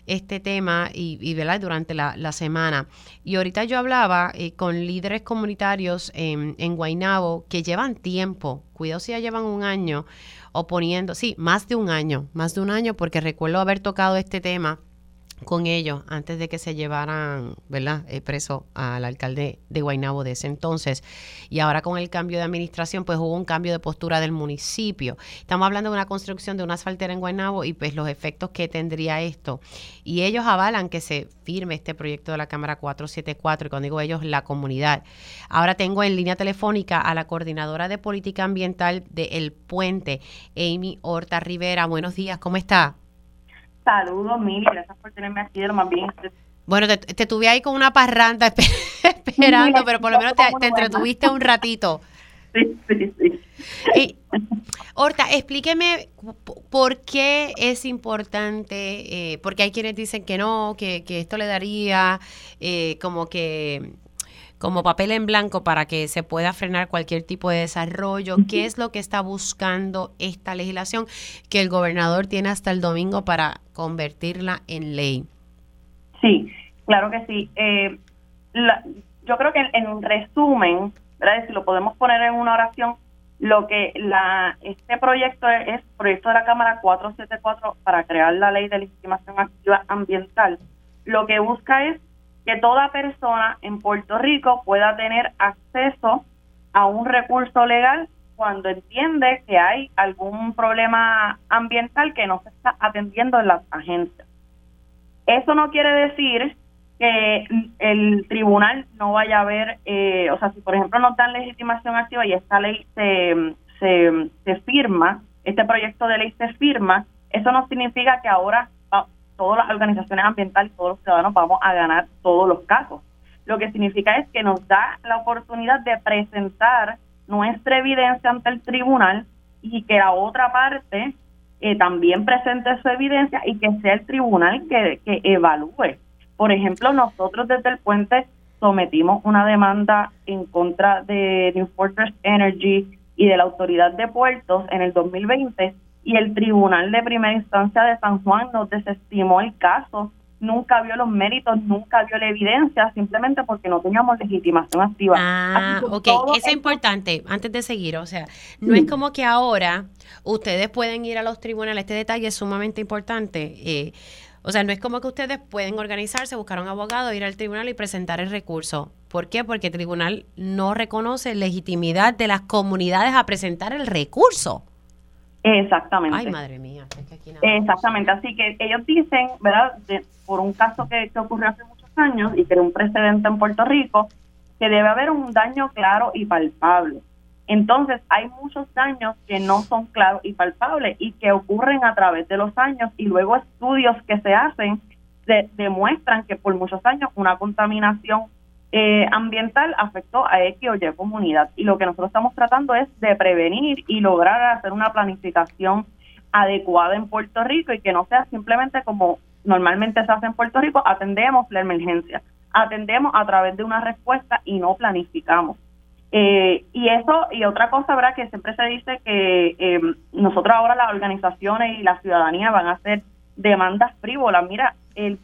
este tema y, y durante la, semana. Y ahorita yo hablaba eh, con líderes comunitarios en, en Guaynabo que llevan tiempo, cuidado si ya llevan un año oponiendo, sí, más de un año, más de un año, porque recuerdo haber tocado este tema con ellos antes de que se llevaran, ¿verdad?, eh, preso al alcalde de Guaynabo de ese entonces. Y ahora con el cambio de administración, pues hubo un cambio de postura del municipio. Estamos hablando de una construcción de una asfaltera en Guaynabo y pues los efectos que tendría esto. Y ellos avalan que se firme este proyecto de la Cámara 474, y cuando digo ellos, la comunidad. Ahora tengo en línea telefónica a la coordinadora de política ambiental de El Puente, Amy Horta Rivera. Buenos días, ¿cómo está? Saludos, Mili, gracias por tenerme aquí, más bien. Bueno, te, tuve ahí con una parranda esperando, pero por lo menos te, entretuviste un ratito. Sí, sí, sí. Horta, explíqueme por qué es importante, eh, porque hay quienes dicen que no, que, que esto le daría eh, como que como papel en blanco para que se pueda frenar cualquier tipo de desarrollo. ¿Qué es lo que está buscando esta legislación que el gobernador tiene hasta el domingo para convertirla en ley? Sí, claro que sí. Eh, yo creo que en, un resumen, ¿verdad? si lo podemos poner en una oración, lo que la este proyecto es, proyecto de la Cámara 474 para crear la ley de legitimación activa ambiental. Lo que busca es que toda persona en Puerto Rico pueda tener acceso a un recurso legal cuando entiende que hay algún problema ambiental que no se está atendiendo en las agencias. Eso no quiere decir que el tribunal no vaya a ver, eh, o sea, si por ejemplo no dan legitimación activa y esta ley se, se, se firma, este proyecto de ley se firma, eso no significa que ahora todas las organizaciones ambientales, todos los ciudadanos vamos a ganar todos los casos. Lo que significa es que nos da la oportunidad de presentar nuestra evidencia ante el tribunal y que la otra parte eh, también presente su evidencia y que sea el tribunal que, que evalúe. Por ejemplo, nosotros desde el puente sometimos una demanda en contra de New Fortress Energy y de la Autoridad de Puertos en el 2020 y el Tribunal de Primera Instancia de San Juan nos desestimó el caso nunca vio los méritos, nunca vio la evidencia, simplemente porque no teníamos legitimación activa. Ah, ok, eso es importante, antes de seguir, o sea, no es como que ahora ustedes pueden ir a los tribunales, este detalle es sumamente importante. Eh, o sea, no es como que ustedes pueden organizarse, buscar un abogado, ir al tribunal y presentar el recurso. ¿Por qué? Porque el tribunal no reconoce legitimidad de las comunidades a presentar el recurso. Exactamente. Ay, madre mía. Exactamente. Así que ellos dicen, ¿verdad? por un caso que, que ocurrió hace muchos años y que era un precedente en Puerto Rico, que debe haber un daño claro y palpable. Entonces, hay muchos daños que no son claros y palpables y que ocurren a través de los años y luego estudios que se hacen demuestran que por muchos años una contaminación eh, ambiental afectó a X o Y comunidad. Y lo que nosotros estamos tratando es de prevenir y lograr hacer una planificación adecuada en Puerto Rico y que no sea simplemente como normalmente se hace en Puerto Rico, atendemos la emergencia, atendemos a través de una respuesta y no planificamos. Eh, y eso, y otra cosa, ¿verdad? Que siempre se dice que eh, nosotros ahora las organizaciones y la ciudadanía van a hacer demandas frívolas. Mira, el,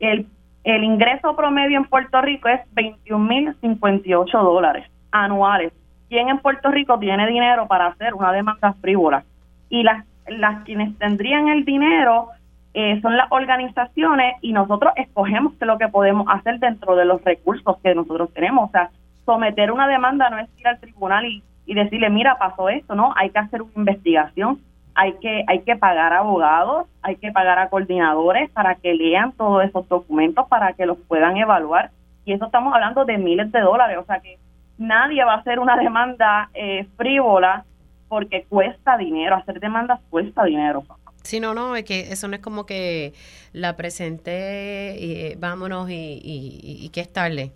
el el ingreso promedio en Puerto Rico es 21.058 dólares anuales. ¿Quién en Puerto Rico tiene dinero para hacer una demanda frívola? Y las, las quienes tendrían el dinero eh, son las organizaciones y nosotros escogemos lo que podemos hacer dentro de los recursos que nosotros tenemos. O sea, someter una demanda no es ir al tribunal y, y decirle, mira, pasó esto, ¿no? Hay que hacer una investigación hay que, hay que pagar abogados, hay que pagar a coordinadores para que lean todos esos documentos, para que los puedan evaluar. Y eso estamos hablando de miles de dólares, o sea que nadie va a hacer una demanda eh, frívola porque cuesta dinero, hacer demandas cuesta dinero. Sí, no, no, es que eso no es como que la presenté y vámonos y, y, y que es tarde.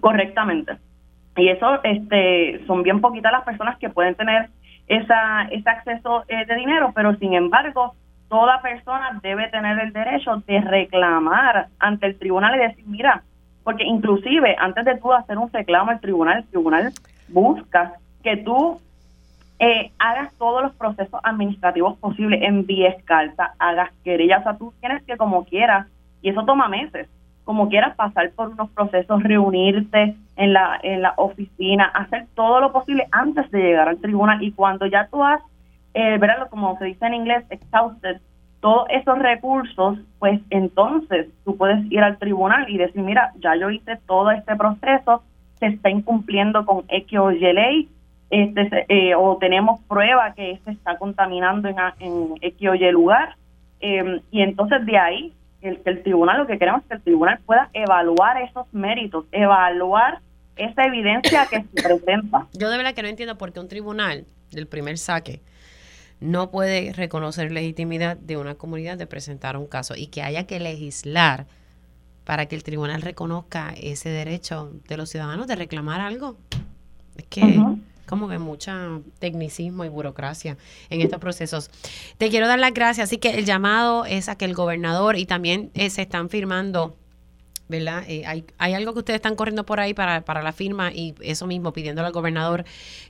Correctamente. Y eso este, son bien poquitas las personas que pueden tener esa, ese acceso eh, de dinero, pero sin embargo, toda persona debe tener el derecho de reclamar ante el tribunal y decir, mira, porque inclusive antes de tú hacer un reclamo al tribunal, el tribunal busca que tú eh, hagas todos los procesos administrativos posibles, envíes cartas, hagas querellas, o sea, tú tienes que como quieras, y eso toma meses, como quieras pasar por unos procesos, reunirte en la, en la oficina, hacer todo lo posible antes de llegar al tribunal y cuando ya tú has, eh, ¿verdad? como se dice en inglés, exhausted, todos esos recursos, pues entonces tú puedes ir al tribunal y decir, mira, ya yo hice todo este proceso, se está incumpliendo con X o Y ley, este, eh, o tenemos prueba que se está contaminando en, en o lugar, eh, y entonces de ahí el, que el tribunal, lo que queremos es que el tribunal pueda evaluar esos méritos, evaluar esa evidencia que se presenta. Yo de verdad que no entiendo por qué un tribunal del primer saque no puede reconocer legitimidad de una comunidad de presentar un caso y que haya que legislar para que el tribunal reconozca ese derecho de los ciudadanos de reclamar algo. Es que como que mucha tecnicismo y burocracia en estos procesos. Te quiero dar las gracias, así que el llamado es a que el gobernador y también eh, se están firmando ¿verdad? Eh, hay, algo que ustedes están corriendo por ahí para, para la firma y eso mismo pidiéndole al gobernador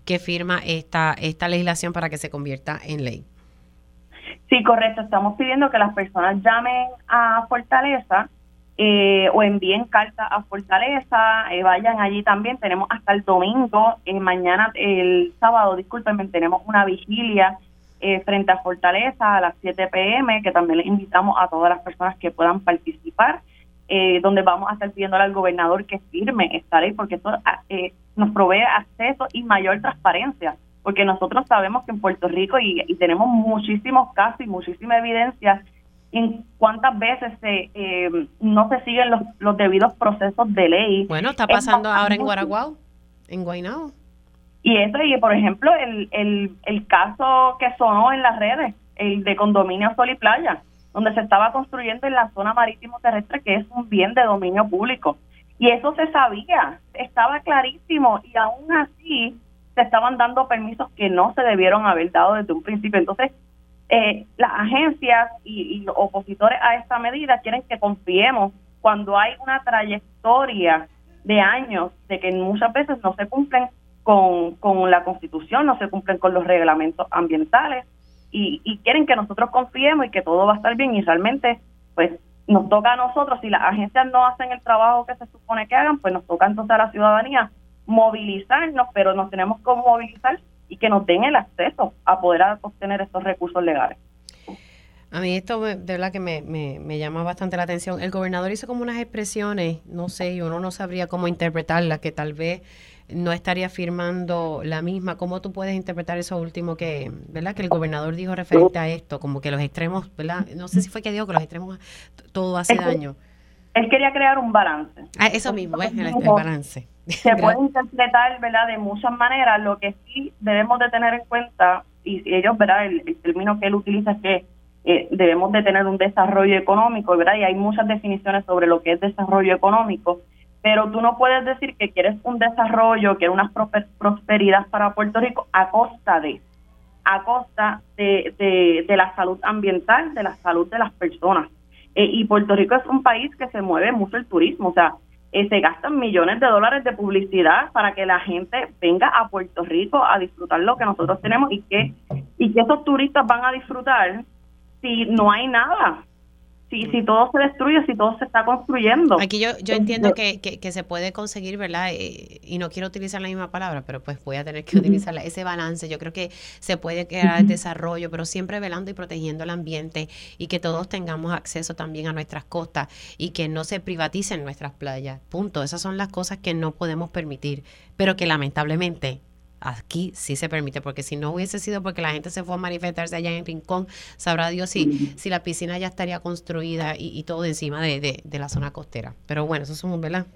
que firma esta, esta legislación para que se convierta en ley. Sí, correcto. Estamos pidiendo que las personas llamen a Fortaleza eh, o envíen carta a Fortaleza, eh, vayan allí también. Tenemos hasta el domingo, eh, mañana, el sábado, discúlpenme, tenemos una vigilia frente a Fortaleza a las 7 pm, que también les invitamos a todas las personas que puedan participar, donde vamos a estar pidiéndole al gobernador que firme esta ley, porque eso nos provee acceso y mayor transparencia porque nosotros sabemos que en Puerto Rico y tenemos muchísimos casos y muchísima evidencia en cuántas veces se, eh, no se siguen los, los debidos procesos de ley. Bueno, está pasando ahora en Guaraguao, en Guaynabo. Y eso, y por ejemplo, el, el, el caso que sonó en las redes, el de condominio Sol y Playa, donde se estaba construyendo en la zona marítimo terrestre, que es un bien de dominio público. Y eso se sabía, estaba clarísimo, y aún así se estaban dando permisos que no se debieron haber dado desde un principio. Entonces, eh, las agencias y, los opositores a esta medida quieren que confiemos cuando hay una trayectoria de años de que muchas veces no se cumplen con, con la constitución, no se cumplen con los reglamentos ambientales y, y quieren que nosotros confiemos y que todo va a estar bien. Y realmente pues nos toca a nosotros, si las agencias no hacen el trabajo que se supone que hagan, pues nos toca entonces a la ciudadanía movilizarnos, pero nos tenemos que movilizar y que nos den el acceso a poder obtener estos recursos legales. A mí esto de verdad que me, me, llama bastante la atención. El gobernador hizo como unas expresiones, no sé, y uno no sabría cómo interpretarlas, que tal vez no estaría firmando la misma. ¿Cómo tú puedes interpretar eso último que, ¿verdad? Que el gobernador dijo referente a esto, como que los extremos, ¿verdad? No sé si fue que dijo que los extremos todo hace daño. Él quería crear un balance. Ah, eso mismo, es el, balance. Se puede interpretar, ¿verdad? De muchas maneras. Lo que sí debemos de tener en cuenta, y ellos, ¿verdad? El, término que él utiliza es que eh, debemos de tener un desarrollo económico, ¿verdad? Y hay muchas definiciones sobre lo que es desarrollo económico pero tú no puedes decir que quieres un desarrollo, quieres una prosperidad para Puerto Rico a costa de, a costa de, de, la salud ambiental, de la salud de las personas. Eh, y Puerto Rico es un país que se mueve mucho el turismo, o sea, eh, se gastan millones de dólares de publicidad para que la gente venga a Puerto Rico a disfrutar lo que nosotros tenemos y que, y que esos turistas van a disfrutar si no hay nada si, si todo se destruye, si todo se está construyendo. Aquí yo, yo entiendo que, que, se puede conseguir, ¿verdad? Eh, y no quiero utilizar la misma palabra, pero pues voy a tener que utilizarla. Ese balance, yo creo que se puede crear el desarrollo, pero siempre velando y protegiendo el ambiente y que todos tengamos acceso también a nuestras costas y que no se privaticen nuestras playas. Punto. Esas son las cosas que no podemos permitir, pero que lamentablemente Aquí sí se permite, porque si no hubiese sido porque la gente se fue a manifestarse allá en Rincón, sabrá Dios si, si la piscina ya estaría construida y, todo encima de, la zona costera. Pero bueno, eso son, ¿verdad?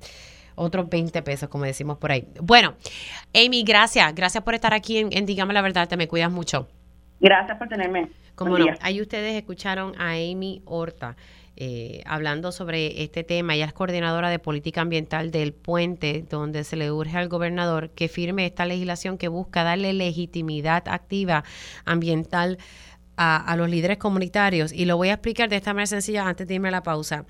Otros 20 pesos, como decimos por ahí. Bueno, Amy, gracias. Gracias por estar aquí en, Dígame la Verdad. Te me cuidas mucho. Gracias por tenerme. Como no, ahí ustedes escucharon a Amy Horta. Eh, hablando sobre este tema. Ella es coordinadora de política ambiental del puente, donde se le urge al gobernador que firme esta legislación que busca darle legitimidad activa ambiental a, los líderes comunitarios. Y lo voy a explicar de esta manera sencilla antes de irme a la pausa.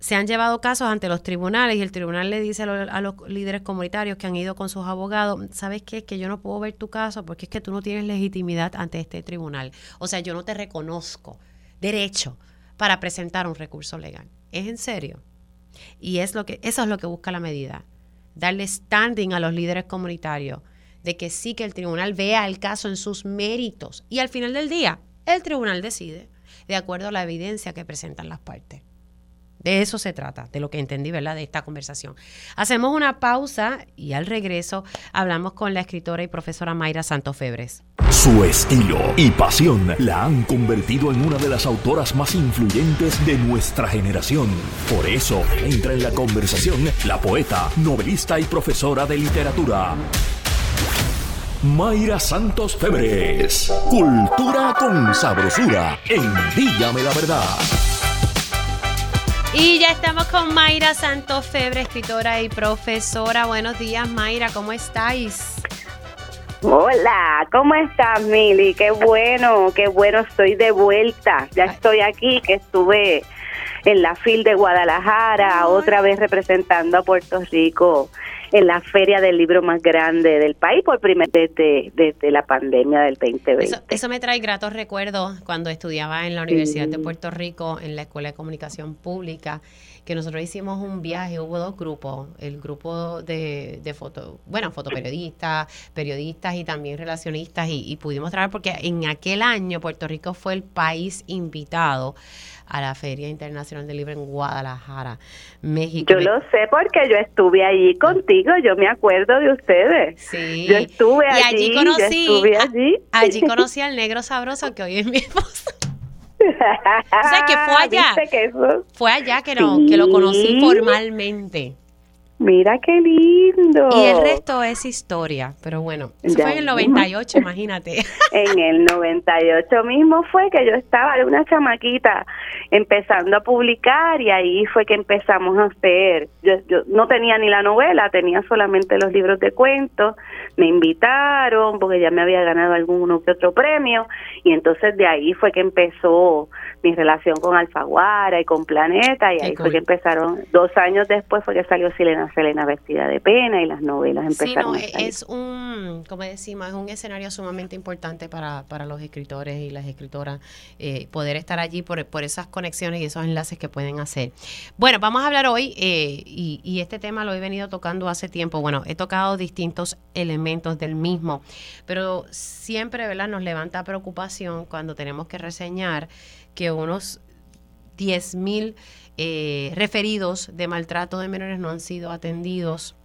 Se han llevado casos ante los tribunales y el tribunal le dice a los, líderes comunitarios que han ido con sus abogados, ¿sabes qué? Es que yo no puedo ver tu caso porque es que tú no tienes legitimidad ante este tribunal. O sea, yo no te reconozco derecho para presentar un recurso legal. ¿Es en serio? Y es lo que, eso es lo que busca la medida, darle standing a los líderes comunitarios de que sí que el tribunal vea el caso en sus méritos y al final del día el tribunal decide de acuerdo a la evidencia que presentan las partes. De eso se trata, de lo que entendí, ¿verdad? De esta conversación. Hacemos una pausa y al regreso hablamos con la escritora y profesora Mayra Santofebres. Su estilo y pasión la han convertido en una de las autoras más influyentes de nuestra generación. Por eso entra en la conversación la poeta, novelista y profesora de literatura. Mayra Santos Febres. Cultura con sabrosura en Dígame la Verdad. Y ya estamos con Mayra Santos Febre, escritora y profesora. Buenos días, Mayra, ¿cómo estáis? Hola, ¿cómo estás, Mili? Qué bueno, qué bueno, estoy de vuelta. Ya estoy aquí, que estuve en la FIL de Guadalajara, otra vez representando a Puerto Rico en la feria del libro más grande del país por primera vez desde, la pandemia del 2020. Eso, me trae gratos recuerdos cuando estudiaba en la Universidad de Puerto Rico en la Escuela de Comunicación Pública que nosotros hicimos un viaje, hubo dos grupos, el grupo de, de foto, bueno, fotoperiodistas, periodistas y también relacionistas y, y pudimos trabajar porque en aquel año Puerto Rico fue el país invitado a la Feria Internacional del Libro en Guadalajara, México. Yo lo sé porque yo estuve allí contigo, yo me acuerdo de ustedes. Sí. Yo estuve y allí. conocí, allí. allí conocí al negro sabroso que hoy es mi esposo. o sea, que fue allá. Fue allá que, no, que lo conocí formalmente. Mira qué lindo. Y el resto es historia, pero bueno, eso fue en el 98, imagínate. En el 98 mismo fue que yo estaba de una chamaquita empezando a publicar y ahí fue que empezamos a hacer. Yo, yo no tenía ni la novela, tenía solamente los libros de cuentos. Me invitaron porque ya me había ganado alguno que otro premio y entonces de ahí fue que empezó mi relación con Alfaguara y con Planeta y ahí fue que empezaron, dos años después fue que salió Selena Selena vestida de pena y las novelas empezaron. Sí, no, es un, como decimos, es un escenario sumamente importante para, para los escritores y las escritoras eh, poder estar allí por, por esas conexiones y esos enlaces que pueden hacer. Bueno, vamos a hablar hoy eh, y, y este tema lo he venido tocando hace tiempo. Bueno, he tocado distintos elementos del mismo, pero siempre, ¿verdad? Nos levanta preocupación cuando tenemos que reseñar que unos 10.000 eh, referidos de maltrato de menores no han sido atendidos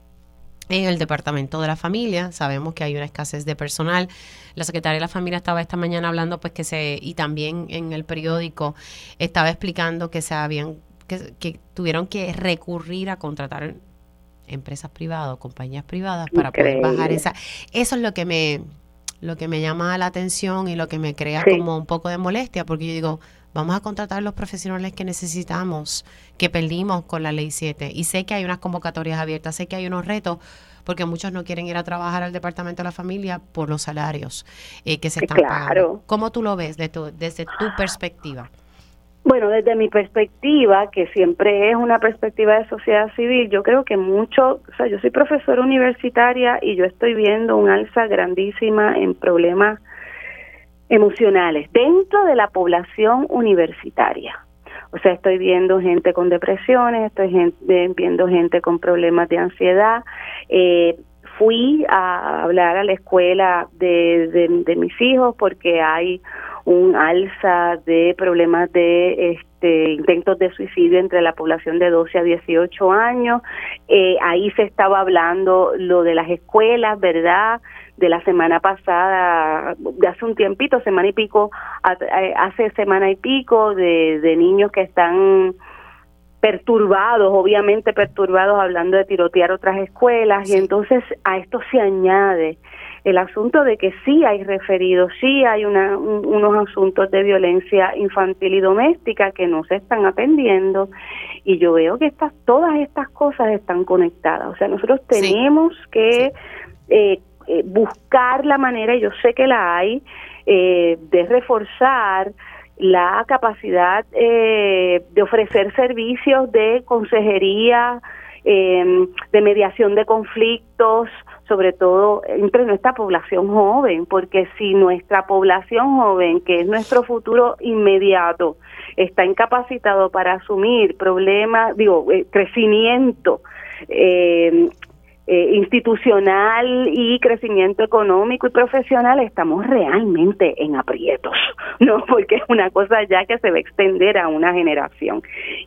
en el departamento de la familia. Sabemos que hay una escasez de personal. La secretaria de la familia estaba esta mañana hablando, pues que se, y también en el periódico estaba explicando que se habían, que, que tuvieron que recurrir a contratar empresas privadas, compañías privadas para poder bajar esa. Eso es lo que me, lo que me llama la atención y lo que me crea como un poco de molestia, porque yo digo, vamos a contratar los profesionales que necesitamos, que perdimos con la ley 7. Y sé que hay unas convocatorias abiertas, sé que hay unos retos, porque muchos no quieren ir a trabajar al Departamento de la Familia por los salarios eh, que se están pagando. ¿Cómo tú lo ves de tu, desde tu perspectiva? Bueno, desde mi perspectiva, que siempre es una perspectiva de sociedad civil, yo creo que mucho, o sea, yo soy profesora universitaria y yo estoy viendo un alza grandísima en problemas emocionales dentro de la población universitaria. O sea, estoy viendo gente con depresiones, estoy viendo gente con problemas de ansiedad. Eh, fui a hablar a la escuela de, de mis hijos porque hay un alza de problemas de este, intentos de suicidio entre la población de 12 a 18 años. Eh, ahí se estaba hablando lo de las escuelas, ¿verdad? De la semana pasada, de hace un tiempito, semana y pico, eh, hace semana y pico, de, de niños que están perturbados, obviamente perturbados, hablando de tirotear otras escuelas, y entonces a esto se añade el asunto de que sí hay referidos, sí hay una, unos asuntos de violencia infantil y doméstica que no se están atendiendo y yo veo que estas todas estas cosas están conectadas. O sea, nosotros tenemos que eh, eh, buscar la manera, y yo sé que la hay, eh, de reforzar la capacidad de ofrecer servicios de consejería, de mediación de conflictos, sobre todo entre nuestra población joven, porque si nuestra población joven, que es nuestro futuro inmediato, está incapacitado para asumir problemas, digo, eh, crecimiento eh, eh, institucional y crecimiento económico y profesional, estamos realmente en aprietos, ¿no? Porque es una cosa ya que se va a extender a una generación.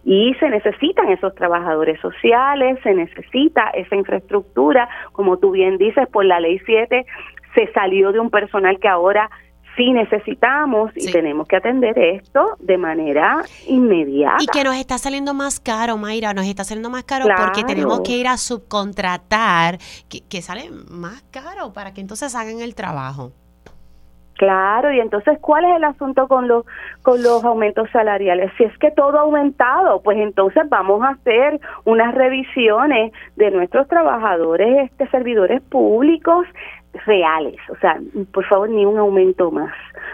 Y se necesitan esos trabajadores sociales, se necesita esa infraestructura, como tú bien dices, por la ley 7 se salió de un personal que ahora sí necesitamos y tenemos que atender esto de manera inmediata. Y que nos está saliendo más caro, Mayra, nos está saliendo más caro porque tenemos que ir a subcontratar, que, que sale más caro para que entonces hagan el trabajo. Claro, y entonces, ¿cuál es el asunto con los con los aumentos salariales? Si es que todo ha aumentado, pues entonces vamos a hacer unas revisiones de nuestros trabajadores, este servidores públicos, reales, o sea, por favor, ni un aumento más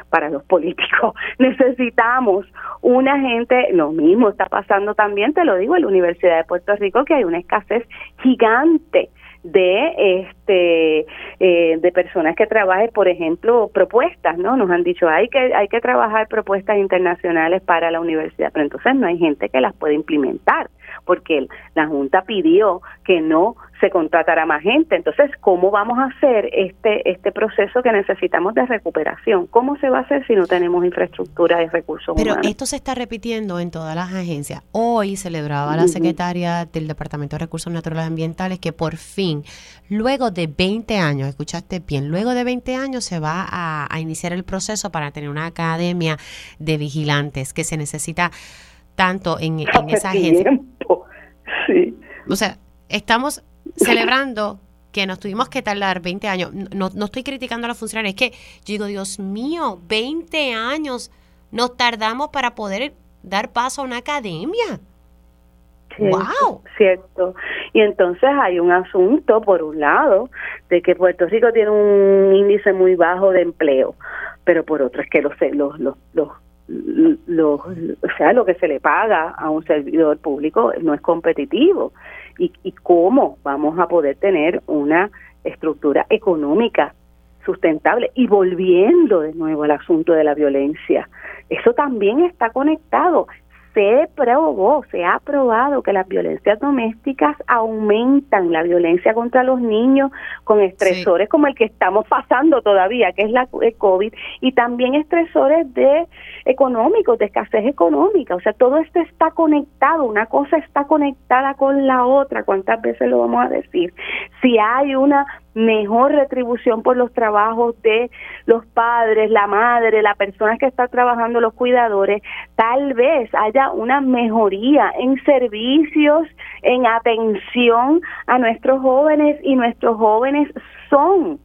para los políticos. Necesitamos una gente, lo mismo está pasando también, te lo digo, en la Universidad de Puerto Rico, que hay una escasez gigante de este eh, de personas que trabajen por ejemplo propuestas no nos han dicho hay que hay que trabajar propuestas internacionales para la universidad pero entonces no hay gente que las pueda implementar porque la junta pidió que no se contratará más gente. Entonces, ¿cómo vamos a hacer este, este proceso que necesitamos de recuperación? ¿Cómo se va a hacer si no tenemos infraestructura y recursos Pero esto se está repitiendo en todas las agencias. Hoy celebraba la secretaria del Departamento de Recursos Naturales Ambientales que por fin, luego de 20 años, escuchaste bien, luego de 20 años se va a, iniciar el proceso para tener una academia de vigilantes que se necesita tanto en, en esa agencia. Sí. O sea, estamos celebrando que nos tuvimos que tardar 20 años. No, no estoy criticando a los funcionarios, es que yo digo, Dios mío, 20 años nos tardamos para poder dar paso a una academia. ¡Wow! Cierto. Y entonces hay un asunto, por un lado, de que Puerto Rico tiene un índice muy bajo de empleo, pero por otro es que los, los, los, los lo, o sea, lo que se le paga a un servidor público no es competitivo. ¿Y, ¿Y cómo vamos a poder tener una estructura económica sustentable? Y volviendo de nuevo al asunto de la violencia, eso también está conectado se probó, se ha probado que las violencias domésticas aumentan la violencia contra los niños con estresores como el que estamos pasando todavía, que es la el COVID, y también estresores de económicos, de escasez económica. O sea, todo esto está conectado, una cosa está conectada con la otra. ¿Cuántas veces lo vamos a decir? Si hay una mejor retribución por los trabajos de los padres, la madre, la persona que está trabajando, los cuidadores, tal vez haya una mejoría en servicios, en atención a nuestros jóvenes y nuestros jóvenes son,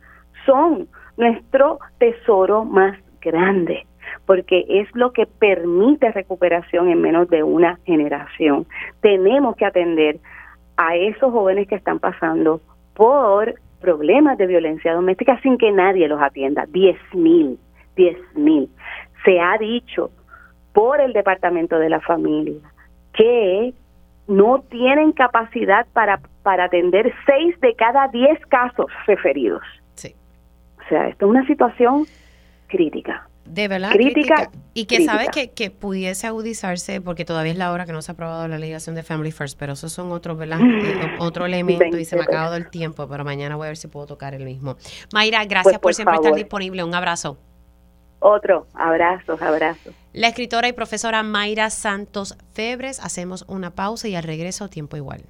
son nuestro tesoro más grande porque es lo que permite recuperación en menos de una generación. Tenemos que atender a esos jóvenes que están pasando por problemas de violencia doméstica sin que nadie los atienda. Diez mil, diez mil. Se ha dicho por el Departamento de la Familia que no tienen capacidad para, para atender seis de cada diez casos referidos. Sí. O sea, esto es una situación crítica. De verdad, crítica. y que sabe que, que, pudiese agudizarse, porque todavía es la hora que no se ha aprobado la legislación de Family First, pero esos son otros, ¿verdad? Eh, otro elemento y se me ha acabado el tiempo, pero mañana voy a ver si puedo tocar el mismo. Mayra, gracias pues, por, siempre estar disponible. Un abrazo. Otro, abrazos, abrazos. La escritora y profesora Mayra Santos Febres, hacemos una pausa y al regreso tiempo igual.